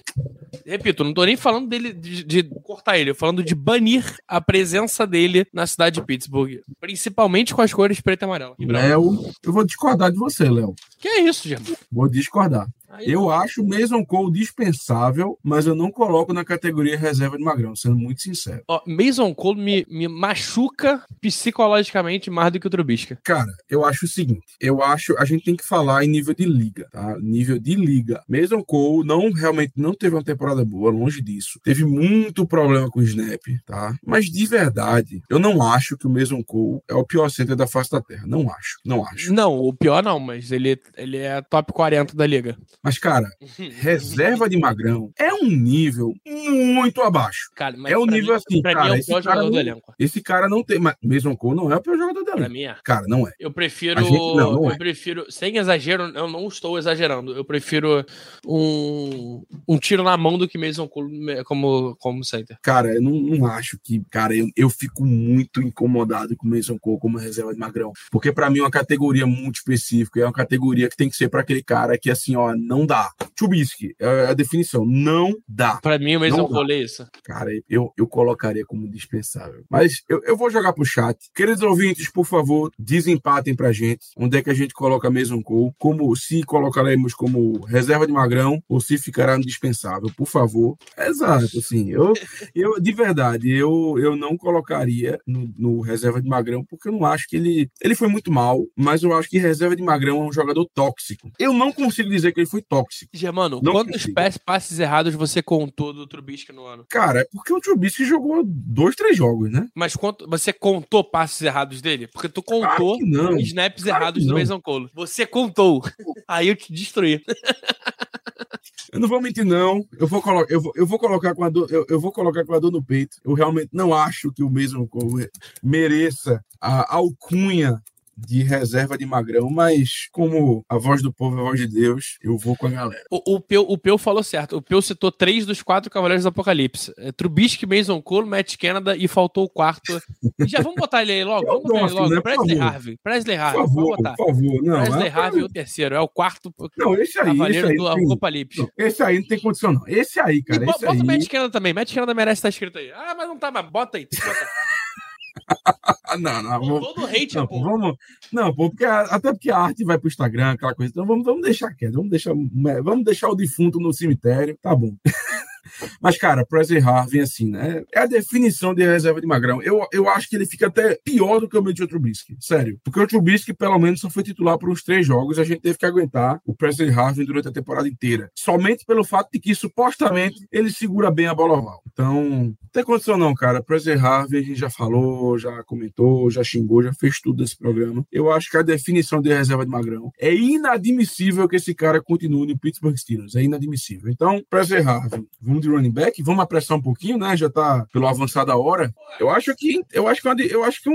Repito, não tô nem falando dele de, de cortar ele, eu falando de banir a presença dele na cidade de Pittsburgh. Principalmente com as cores preto e amarelo. Branco. Léo, eu vou discordar de você, Léo. Que é isso, Germano? Vou discordar. Aí Eu não. acho o Mason Cole dispensável, mas eu não coloco na categoria reserva de Magrão, sendo muito sincero. Ó, Mason Cole me, me machuca psicologicamente mais do que o Trubisky. Cara, eu acho o seguinte, eu acho, a gente tem que falar em nível de liga, tá? Nível de liga. Mason Cole não realmente não teve uma temporada boa, longe disso. Teve muito problema com o snap, tá? Mas de verdade, eu não acho que o Mason Cole é o pior center da face da terra. Não acho, não acho. Não, o pior não, mas ele, ele é top 40 da liga. Mas, cara, reserva de Magrão é um nível muito abaixo. Cara, mas É o pra nível mim, assim, pra cara, mim é o esse pior cara do não- elenco. Esse cara não tem. Mas Mason Cole não é o pior jogador dela. Pra mim é. Cara, não é. Eu prefiro. Gente- não, não eu é. prefiro. Sem exagero, eu não estou exagerando. Eu prefiro um, um tiro na mão do que Mason Cole como, como center. Cara, eu não, não acho que. Cara, eu, eu fico muito incomodado com o Mason Cole como reserva de Magrão. Porque pra mim é uma categoria muito específica. É uma categoria que tem que ser pra aquele cara que, assim, ó, não dá. Chubisky, é a definição. Não dá. Pra mim, o. Cole é isso. Cara, eu, eu colocaria como dispensável. Mas eu, eu vou jogar pro chat. Queridos ouvintes, por favor, desempatem pra gente. Onde é que a gente coloca Mason Cole? Como se colocaremos como reserva de magrão ou se ficará no dispensável, por favor. Exato, assim. Eu, eu de verdade, eu, eu não colocaria no, no reserva de magrão porque eu não acho que ele. Ele foi muito mal, mas eu acho que reserva de magrão é um jogador tóxico. Eu não consigo dizer que ele foi tóxico. Germano, Não quantos consigo. passes errados você contou do Trubisky no ano? Cara, é porque o Trubisky jogou dois, três jogos, né? Mas quanto, você contou passes errados dele? Porque tu contou Claro snaps Claro errados do. Mason Cole. Você contou. Aí eu te destruí. Eu não vou mentir, não. Eu vou, colo eu vou, eu vou colocar com a dor, eu, eu vou colocar com a dor no peito. Eu realmente não acho que o mesmo Cole mereça a alcunha de reserva de magrão, mas como a voz do povo é a voz de Deus, eu vou com a galera. O, o, Peu, o Peu falou certo. O Peu citou três dos quatro Cavaleiros do Apocalipse. É, Trubisky, Mason Cole, Matt Canada e faltou o quarto. E já vamos botar ele aí logo? Vamos botar ele logo. né? Por Presley. Harvey. Presley Por Harvey. Vamos favor, botar. por favor. Não, Presley é- Harvey é o terceiro. É o quarto não, esse aí, esse Cavaleiro aí, do tem- Apocalipse. não, esse aí não tem condição, não. Esse aí, cara, e esse bota aí. o Matt Canada também. Matt Canada merece estar escrito aí. Ah, mas não tá, mas bota aí. Bota. Não, não, vamos, todo hate, não, pô, vamos, não, pô, porque a- até porque a arte vai pro Instagram, aquela coisa. Então vamos, vamos deixar quieto, vamos deixar, vamos deixar o defunto no cemitério, tá bom. Mas, cara, Presley Harvey, assim, né? É a definição de reserva de magrão. Eu, eu acho que ele fica até pior do que o Mitchell Trubisky. Sério. Porque o Trubisky, pelo menos, só foi titular por uns três jogos. A gente teve que aguentar o Presley Harvey durante a temporada inteira. Somente pelo fato de que, supostamente, ele segura bem a bola oval. Então, não tem condição não, cara. Presley Harvey, a gente já falou, já comentou, já xingou, já fez tudo nesse programa. Eu acho que a definição de reserva de magrão é inadmissível que esse cara continue no Pittsburgh Steelers. É inadmissível. Então, Presley Harvey, vamos de running back, vamos apressar um pouquinho, né? Já tá pelo avançar da hora. Eu acho que eu acho que, uma- eu acho que um,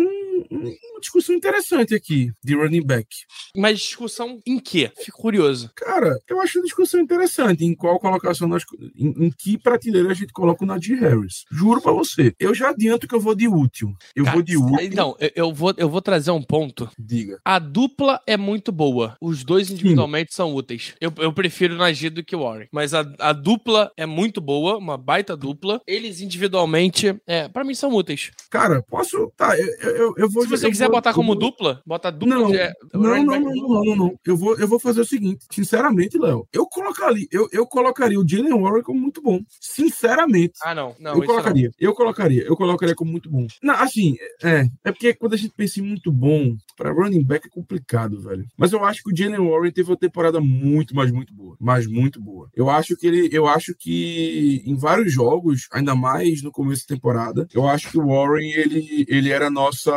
um- uma discussão interessante aqui de running back. Mas discussão em quê? Fico curioso. Cara, eu acho uma discussão interessante em qual colocação nós, em, em que prateleira a gente coloca o Najee Harris. Juro pra você. Eu já adianto que eu vou de útil. Eu Cara, vou de útil. Não, eu, eu vou, eu vou trazer um ponto. Diga. A dupla é muito boa. Os dois individualmente são úteis. Eu, eu prefiro o Najee do que o Warren. Mas a, a dupla é muito boa, uma baita dupla. Eles individualmente, é, para mim, são úteis. Cara, posso. Tá, eu, eu, eu vou. Se você quiser vou- botar como vou- dupla, bota dupla Não, de. é, Não, não, não, não, não, não. Eu vou, eu vou fazer o seguinte. Sinceramente, Léo, eu colocaria, eu, eu colocaria o Jalen Warren como muito bom. Sinceramente. Ah, não. Não, eu isso não. colocaria, eu colocaria, eu colocaria como muito bom. Não, assim, é, é porque quando a gente pensa em muito bom, para running back é complicado, velho. Mas eu acho que o Jalen Warren teve uma temporada muito, mas muito boa, mas muito boa. Eu acho que ele, eu acho que em vários jogos, ainda mais no começo da temporada, eu acho que o Warren ele, ele era nossa,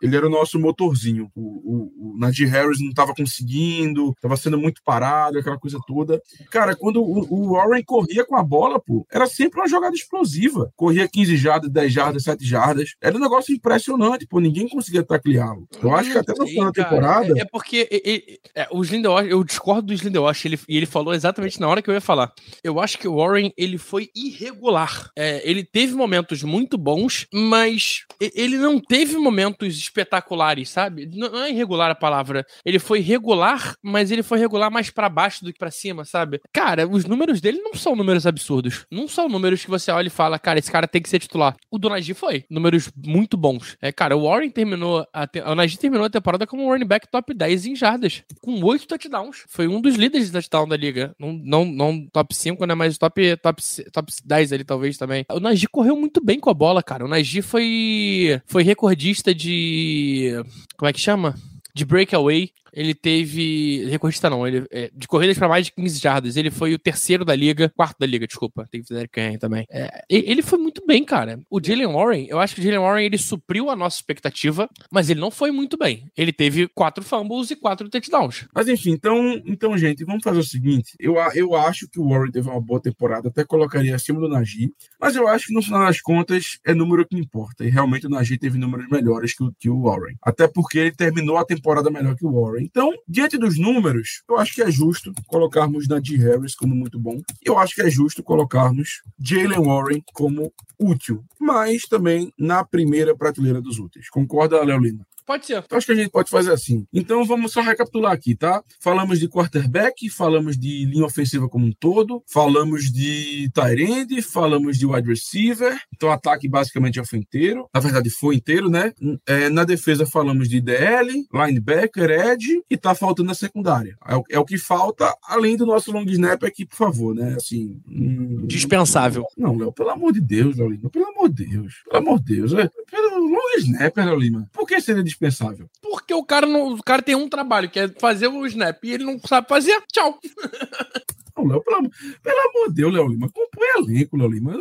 ele era o nosso motorzinho. O, o, o Najee Harris não tava conseguindo, tava sendo muito parado, aquela coisa toda. Cara, quando o, o Warren corria com a bola, pô, era sempre uma jogada explosiva. Corria 15 jardas, 10 jardas, 7 jardas. Era um negócio impressionante, pô. Ninguém conseguia tacleá-lo. Eu acho que até no final da temporada. É, é porque e- e- é, o eu discordo do Slindewash, ele, e ele falou exatamente na hora que eu ia falar. Eu acho que o Warren, ele foi irregular. É, ele teve momentos muito bons, mas ele não teve momentos espetaculares, sabe? Não, é irregular a palavra? Ele foi regular, mas ele foi regular mais pra baixo do que pra cima, sabe? Cara, os números dele não são números absurdos. Não são números que você olha e fala, cara, esse cara tem que ser titular. O do Najee foi. Números muito bons. É, cara, o Warren terminou. A te... O Najee terminou a temporada como running back top 10 em jardas. Com 8 touchdowns. Foi um dos líderes de touchdown da liga. Não, não, não top 5, né? Mas top, top, top 10 ali, talvez também. O Najee correu muito bem com a bola, cara. O Najee foi, foi recordista de. Como é que chama? De breakaway ele teve. Recordista não, ele, é, de corridas para mais de 15 jardas. Ele foi o terceiro da liga, quarto da liga, desculpa. Tem que fazer Henry também. É, ele foi muito bem, cara. O Jalen Warren, eu acho que o Jalen Warren ele supriu a nossa expectativa, mas ele não foi muito bem. Ele teve quatro fumbles e quatro touchdowns. Mas enfim, então, então gente, vamos fazer o seguinte. Eu, eu acho que o Warren teve uma boa temporada, até colocaria acima do Najee, mas eu acho que no final das contas é número que importa. E realmente o Najee teve números melhores que o, que o Warren. Até porque ele terminou a temporada melhor que o Warren. Então, diante dos números, eu acho que é justo colocarmos Najee Harris como muito bom. Eu acho que é justo colocarmos Jalen Warren como útil, mas também na primeira prateleira dos úteis. Concorda, Léo Lima? Pode ser. Então, acho que a gente pode fazer assim. Então vamos só recapitular aqui, tá? Falamos de quarterback, falamos de linha ofensiva como um todo, falamos de tight end, falamos de wide receiver. Então o ataque basicamente já foi inteiro. Na verdade, foi inteiro, né? É, na defesa falamos de DL, linebacker, edge e tá faltando a secundária. É o, é o, que falta, além do nosso long snap aqui, por favor, né? Assim. Hum... Dispensável. Não, Léo, pelo amor de Deus, Léo Lima. Pelo amor de Deus. Pelo amor de Deus. É, pelo long snap, Léo Lima. Por que seria indispensável. Porque o cara, não, o cara tem um trabalho, que é fazer o snap, e ele não sabe fazer. Tchau. Não, Léo, pelo, pelo amor de Deus, Léo Lima, compõe elenco, Léo Lima.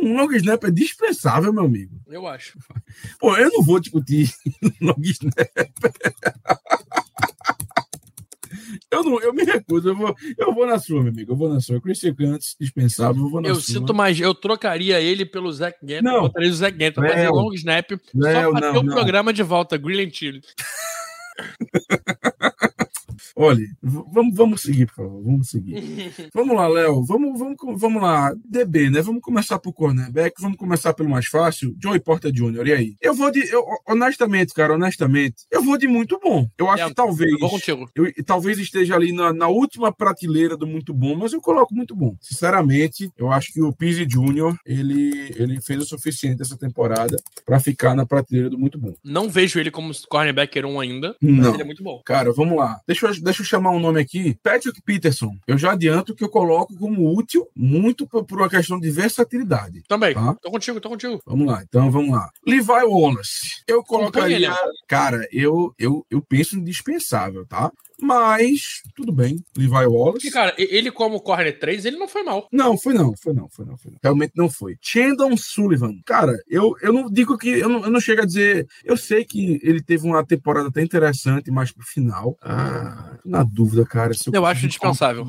Um long snap é dispensável, meu amigo. Eu acho. Pô, eu não vou discutir long snap. Eu, não, eu me recuso, eu vou, eu vou na sua, meu amigo. Eu vou na sua. Christian Cantz, dispensável, eu vou na eu sua. Eu sinto mais, eu trocaria ele pelo Zach Gant. Não. Eu botaria o Zach Gant pra fazer long snap não, só pra não, ter o não. programa de volta, Grill and Chile. Olha, vamos, vamos seguir, por favor. Vamos seguir. vamos lá, Léo. Vamos, vamos, vamos lá. DB, né? Vamos começar por cornerback. Vamos começar pelo mais fácil. Joey Porter Jr. E aí? Eu vou de. Eu, honestamente, cara, honestamente, eu vou de muito bom. Eu acho É, que talvez. eu contigo. Eu, talvez esteja ali na, na última prateleira do muito bom, mas eu coloco muito bom. Sinceramente, eu acho que o Pizzi Jr. ele, ele fez o suficiente essa temporada para ficar na prateleira do muito bom. Não vejo ele como cornerback 1 ainda, mas Não. ele é muito bom. Cara, vamos lá. Deixa eu, deixa eu chamar um nome aqui. Patrick Peterson. Eu já adianto que eu coloco como útil muito por, uma questão de versatilidade. Também. Tá. Tô contigo, tô contigo. Vamos lá, então vamos lá. Levi Wallace. Eu colocaria. ele. Cara, eu, eu, eu penso indispensável, tá? Mas, tudo bem. Levi Wallace. Porque, cara, ele como corner 3, ele não foi mal. Não, foi não, foi não, foi não, foi não. Realmente não foi. Chandon Sullivan. Cara, eu, eu não digo que. Eu não, eu não chego a dizer. Eu sei que ele teve uma temporada até interessante, mas pro final. Ah, na dúvida, cara. se Eu acho dispensável.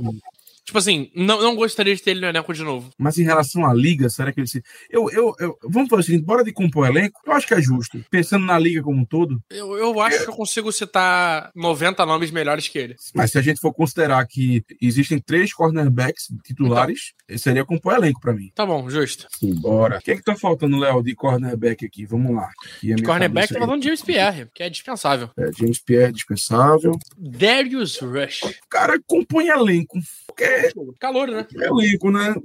Tipo assim, não, não gostaria de ter ele no elenco de novo. Mas em relação à liga, será que ele se. Eu, eu, eu- vamos fazer o seguinte: bora de compor elenco. Eu acho que é justo. Pensando na liga como um todo. Eu, eu acho que eu consigo citar 90 nomes melhores que ele. Mas se a gente for considerar que existem três cornerbacks titulares, seria compor elenco pra mim. Tá bom, justo. Bora. O que é que tá faltando, Léo, de cornerback aqui? Vamos lá. A minha Cornerback tá falando de James Pierre, que é dispensável. É, James Pierre, dispensável. Darius Rush. Cara, compõe elenco. Porque Calor, né? é elenco, né?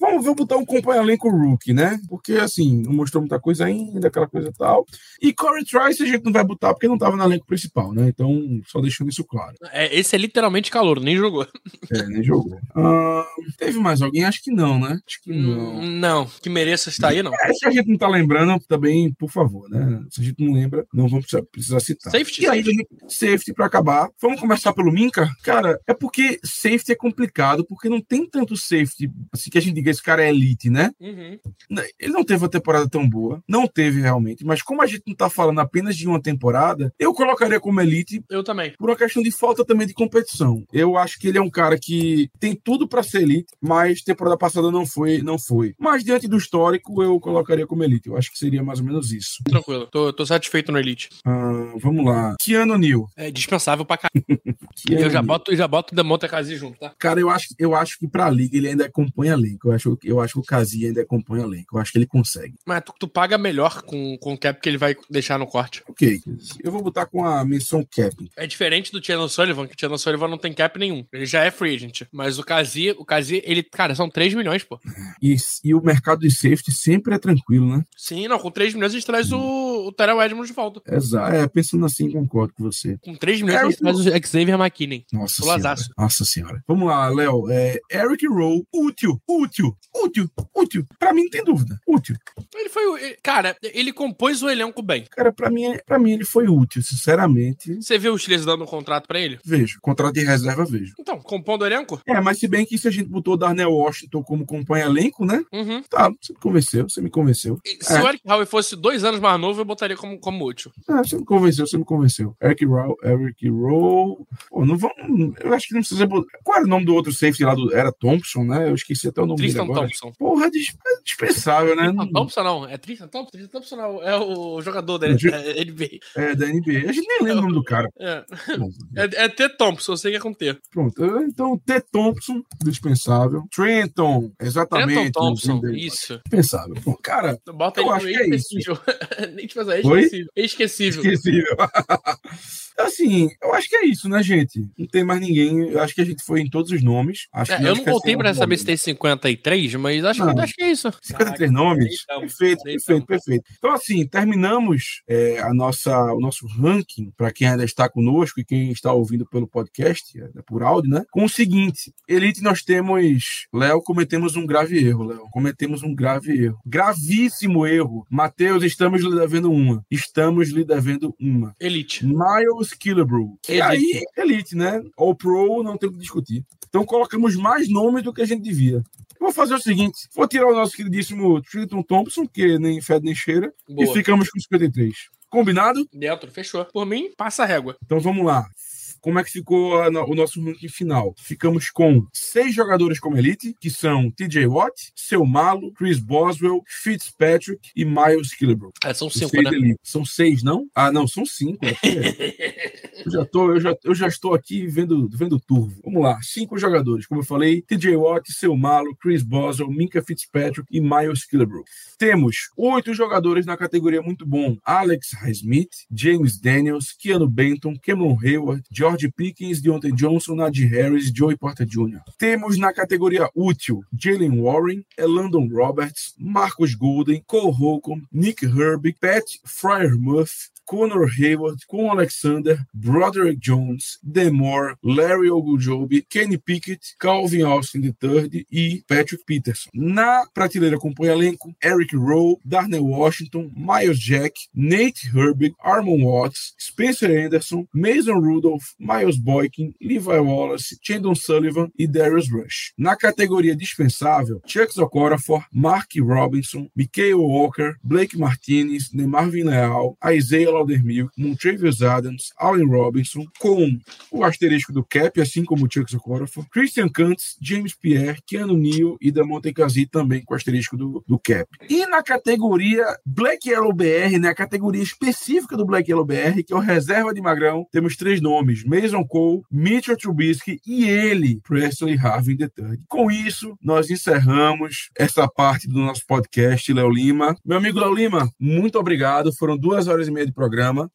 Vamos, vamos botar um compõe elenco rookie, né? Porque, assim, não mostrou muita coisa ainda, aquela coisa e tal. E Corey Trice a gente não vai botar porque não tava no elenco principal, né? Então, só deixando isso claro. É, esse é literalmente calor, nem jogou. É, nem jogou. Ah, teve mais alguém? Acho que não, né? Acho que não. Hum, Não, que mereça estar aí, não. É, se a gente não tá lembrando, também, por favor, né? Se a gente não lembra, não vamos precisar, citar. Safety, E aí, safety pra acabar. Vamos começar pelo Minka? Cara, é porque safety é complicado, porque não tem tanto safety, assim, que a gente diga, esse cara é elite, né? Uhum. Ele não teve uma temporada tão boa, não teve realmente, mas como a gente não tá falando apenas de uma temporada, eu colocaria como elite Eu também. por uma questão de falta também de competição. Eu acho que ele é um cara que tem tudo para ser elite, mas temporada passada não foi, não foi. Mas diante do histórico, eu colocaria como elite. Eu acho que seria mais ou menos isso. Tranquilo. Tô, tô satisfeito no Elite. Ah, vamos lá. Keanu Neal. É dispensável pra caralho. Eu já boto, já boto o Demonte Kazi junto, tá? Cara, Cara, eu acho, eu acho que pra liga ele ainda compõe elenco. Eu acho, eu acho que o Casia ainda compõe elenco. Eu acho que ele consegue. Mas tu, tu paga melhor com, com o cap que ele vai deixar no corte. Ok. Eu vou botar com a menção cap. É diferente do Chandler Sullivan, que o Chandler Sullivan não tem cap nenhum. Ele já é free agent. Mas o Casia, o Casia, ele, cara, são 3 milhões, pô. E, e o mercado de safety sempre é tranquilo, né? Sim, não, com 3 milhões a gente traz o, o Terrell Edmonds de volta. Exato. É, pensando assim, concordo com você. Com 3 milhões traz o Xavier McKinney. Nossa senhora. Nossa senhora. Vamos lá, Léo. É, Eric Rowe, útil, útil, útil, útil. Pra mim não tem dúvida. Útil. Ele foi. Cara, ele compôs o elenco bem. Cara, pra mim, pra mim ele foi útil, sinceramente. Você viu os Steelers dando um contrato pra ele? Vejo. Contrato de reserva, vejo. Então, compondo o elenco? É, mas se bem que se a gente botou o Darnell Washington como companhia elenco, né? Uhum. Tá, você me convenceu, você me convenceu. E Se É. o Eric Howe fosse dois anos mais novo, eu botaria como, como útil. Ah, você me convenceu, você me convenceu. Eric Rowe, Eric Rowe. Pô, não vamos. Eu acho que não precisa botar. Qual era o nome do outro safety lá? Do... Era Thompson, né? Eu esqueci até o nome Tristan dele agora. Thompson. Porra, é dispensável, né? Tristan Thompson não, é Tristan Thompson? Tristan Thompson não, é o jogador da Ju- é, NBA. É, da NBA. A gente nem lembra o nome do cara. É, é, é T. Thompson, eu sei que é com T. Pronto. Então, T. Thompson, dispensável. Trenton, exatamente. Trenton Thompson, isso. Dispensável. Pô, cara, Bota Eu acho que é isso. Nem te fazer, é esquecível. Esquecível. esquecível. assim, eu acho que é isso, né, gente? Não tem mais ninguém. Eu acho que a gente foi em todos os nomes. Acho É, que eu não voltei pra saber se tem 53, mas acho, Não. que, acho que é isso. 53 nomes? Deitamos, Perfeito, deitamos. perfeito, perfeito. Então, assim, terminamos é, a nossa, o nosso ranking, para quem ainda está conosco e quem está ouvindo pelo podcast, é, por áudio, né? Com o seguinte: Elite, nós temos. Léo, cometemos um grave erro, Léo. Cometemos um grave erro. Gravíssimo erro. Matheus, estamos lhe devendo uma. Estamos lhe devendo uma. Elite. Miles Killebrew. E Elite. aí, Elite, né? All Pro, não tem o que discutir. Então colocamos mais nomes do que a gente devia. Eu vou fazer o seguinte: vou tirar o nosso queridíssimo Trinton Thompson, que nem fede nem cheira, Boa. e ficamos com 53. Combinado? Dentro, fechou. Por mim, passa a régua. Então vamos lá. Como é que ficou a o nosso ranking final? Ficamos com seis jogadores como elite, que são TJ Watt, Seu Malo, Chris Boswell, Fitzpatrick e Miles Killebrew. É, são cinco, seis né? elite. São seis, não? Ah, não, são cinco. eu, já tô, eu, já, eu já estou aqui vendo, vendo turvo. Vamos lá, cinco jogadores. Como eu falei, TJ Watt, Seu Malo, Chris Boswell, Minka Fitzpatrick e Miles Killebrew. Temos oito jogadores na categoria muito bom: Alex Highsmith, James Daniels, Keanu Benton, Cameron Hayward, George Pickens, Deontay Johnson, Najee Harris, Joey Porter Jr. Temos na categoria útil Jalen Warren, Elandon Roberts, Marcus Golden, Cole Holcomb, Nick Herbig, Pat Fryermuth, Connor Hayward, Con Alexander, Broderick Jones, Demore, Larry Ogunjobi, Kenny Pickett, Calvin Austin III e Patrick Peterson. Na prateleira compõe elenco Eric Rowe, Darnell Washington, Miles Jack, Nate Herbig, Armon Watts, Spencer Anderson, Mason Rudolph, Miles Boykin, Levi Wallace, Chandon Sullivan e Darius Rush. Na categoria dispensável, Chuck Okorafor, Mark Robinson, Mikael Walker, Blake Martinez, Nemarvin Leal, Isaiah Laudermilk, Montravius Adams, Allen Robinson, com o asterisco do cap, assim como o Chuck Okorafor, Christian Kantz, James Pierre, Keanu Neal e Damonte Kazi também com o asterisco do, do cap. E na categoria Black Yellow BR, né, a categoria específica do Black Yellow BR, que é o reserva de Magrão, temos três nomes: Mason Cole, Mitchell Trubisky e ele, Presley Harvin III. Com isso, nós encerramos essa parte do nosso podcast, Léo Lima. Meu amigo Léo Lima, muito obrigado. Foram duas horas e meia de programa.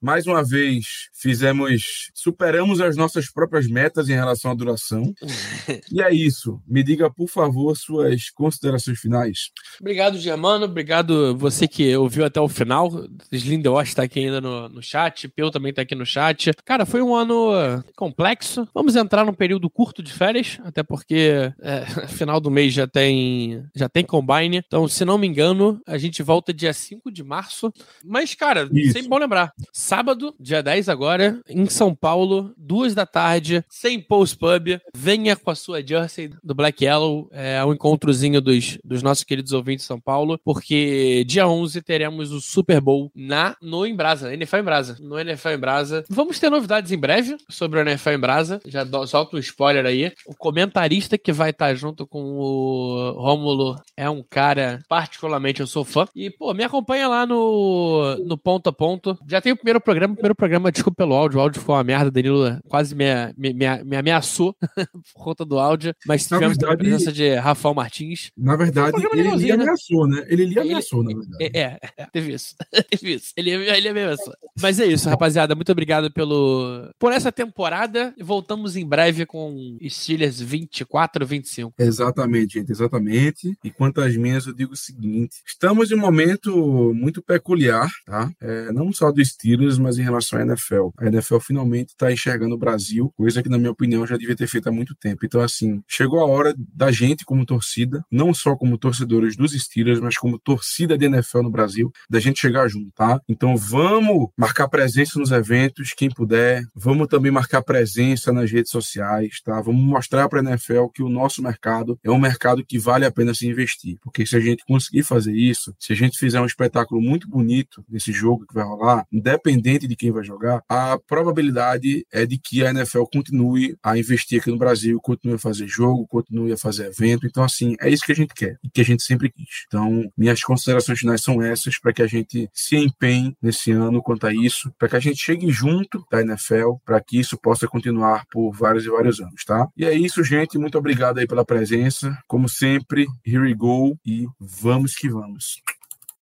Mais uma vez, fizemos, superamos as nossas próprias metas em relação à duração. e é isso. Me diga, por favor, suas considerações finais. Obrigado, Germano. Obrigado você que ouviu até o final. Slindeosh está aqui ainda no, no chat. Peu também está aqui no chat. Cara, foi um ano uh, complexo. Vamos entrar num período curto de férias, até porque é, final do mês já tem já tem combine. Então, se não me engano, a gente volta dia 5 de março. Mas, cara, Isso. sempre bom lembrar. Sábado, dia 10 agora, em São Paulo, duas da tarde, sem Post Pub. Venha com a sua jersey do Black Yellow. É um encontrozinho dos, dos nossos queridos ouvintes de São Paulo, porque dia 11 teremos o Super Bowl na, no Embrasa, NFL Embrasa. No NFL Embrasa. Vamos ter novidades em breve sobre o NFL Embrasa. Já dou, solto um spoiler aí. O comentarista que vai estar junto com o Rômulo é um cara, particularmente, eu sou fã. E, pô, me acompanha lá no, no ponto a ponto, Já tem o primeiro programa, o primeiro programa, desculpa pelo áudio, o áudio foi uma merda, Danilo quase me, me, me, me ameaçou por conta do áudio, mas tivemos verdade, a presença de Rafael Martins. Na verdade, ele lhe né? ameaçou, né? Ele lhe ameaçou, ele, na verdade. É, é, é, teve isso. teve isso. Ele, ele ameaçou. Mas é isso, rapaziada. Muito obrigado pelo, por essa temporada. Voltamos em breve com Steelers 24, 25. Exatamente, gente, exatamente. E quanto às minhas, eu digo o seguinte: estamos em um momento muito peculiar, tá? É, não só do Steelers, mas em relação à NFL. A NFL finalmente está enxergando o Brasil, coisa que, na minha opinião, já devia ter feito há muito tempo. Então, assim, chegou a hora da gente, como torcida, não só como torcedores dos Steelers, mas como torcida de NFL no Brasil, da gente chegar junto, tá? Então, vamos marcar presença nos eventos, quem puder. Vamos também marcar presença nas redes sociais, tá? Vamos mostrar para a NFL que o nosso mercado é um mercado que vale a pena se investir. Porque se a gente conseguir fazer isso, se a gente fizer um espetáculo muito bonito nesse jogo que vai rolar, independente de quem vai jogar, a probabilidade é de que a NFL continue a investir aqui no Brasil, continue a fazer jogo, continue a fazer evento. Então, assim, é isso que a gente quer e que a gente sempre quis. Então, minhas considerações finais são essas para que a gente se empenhe nesse ano quanto a isso, para que a gente chegue junto da NFL, para que isso possa continuar por vários e vários anos, tá? E é isso, gente. Muito obrigado aí pela presença. Como sempre, here we go e vamos que vamos.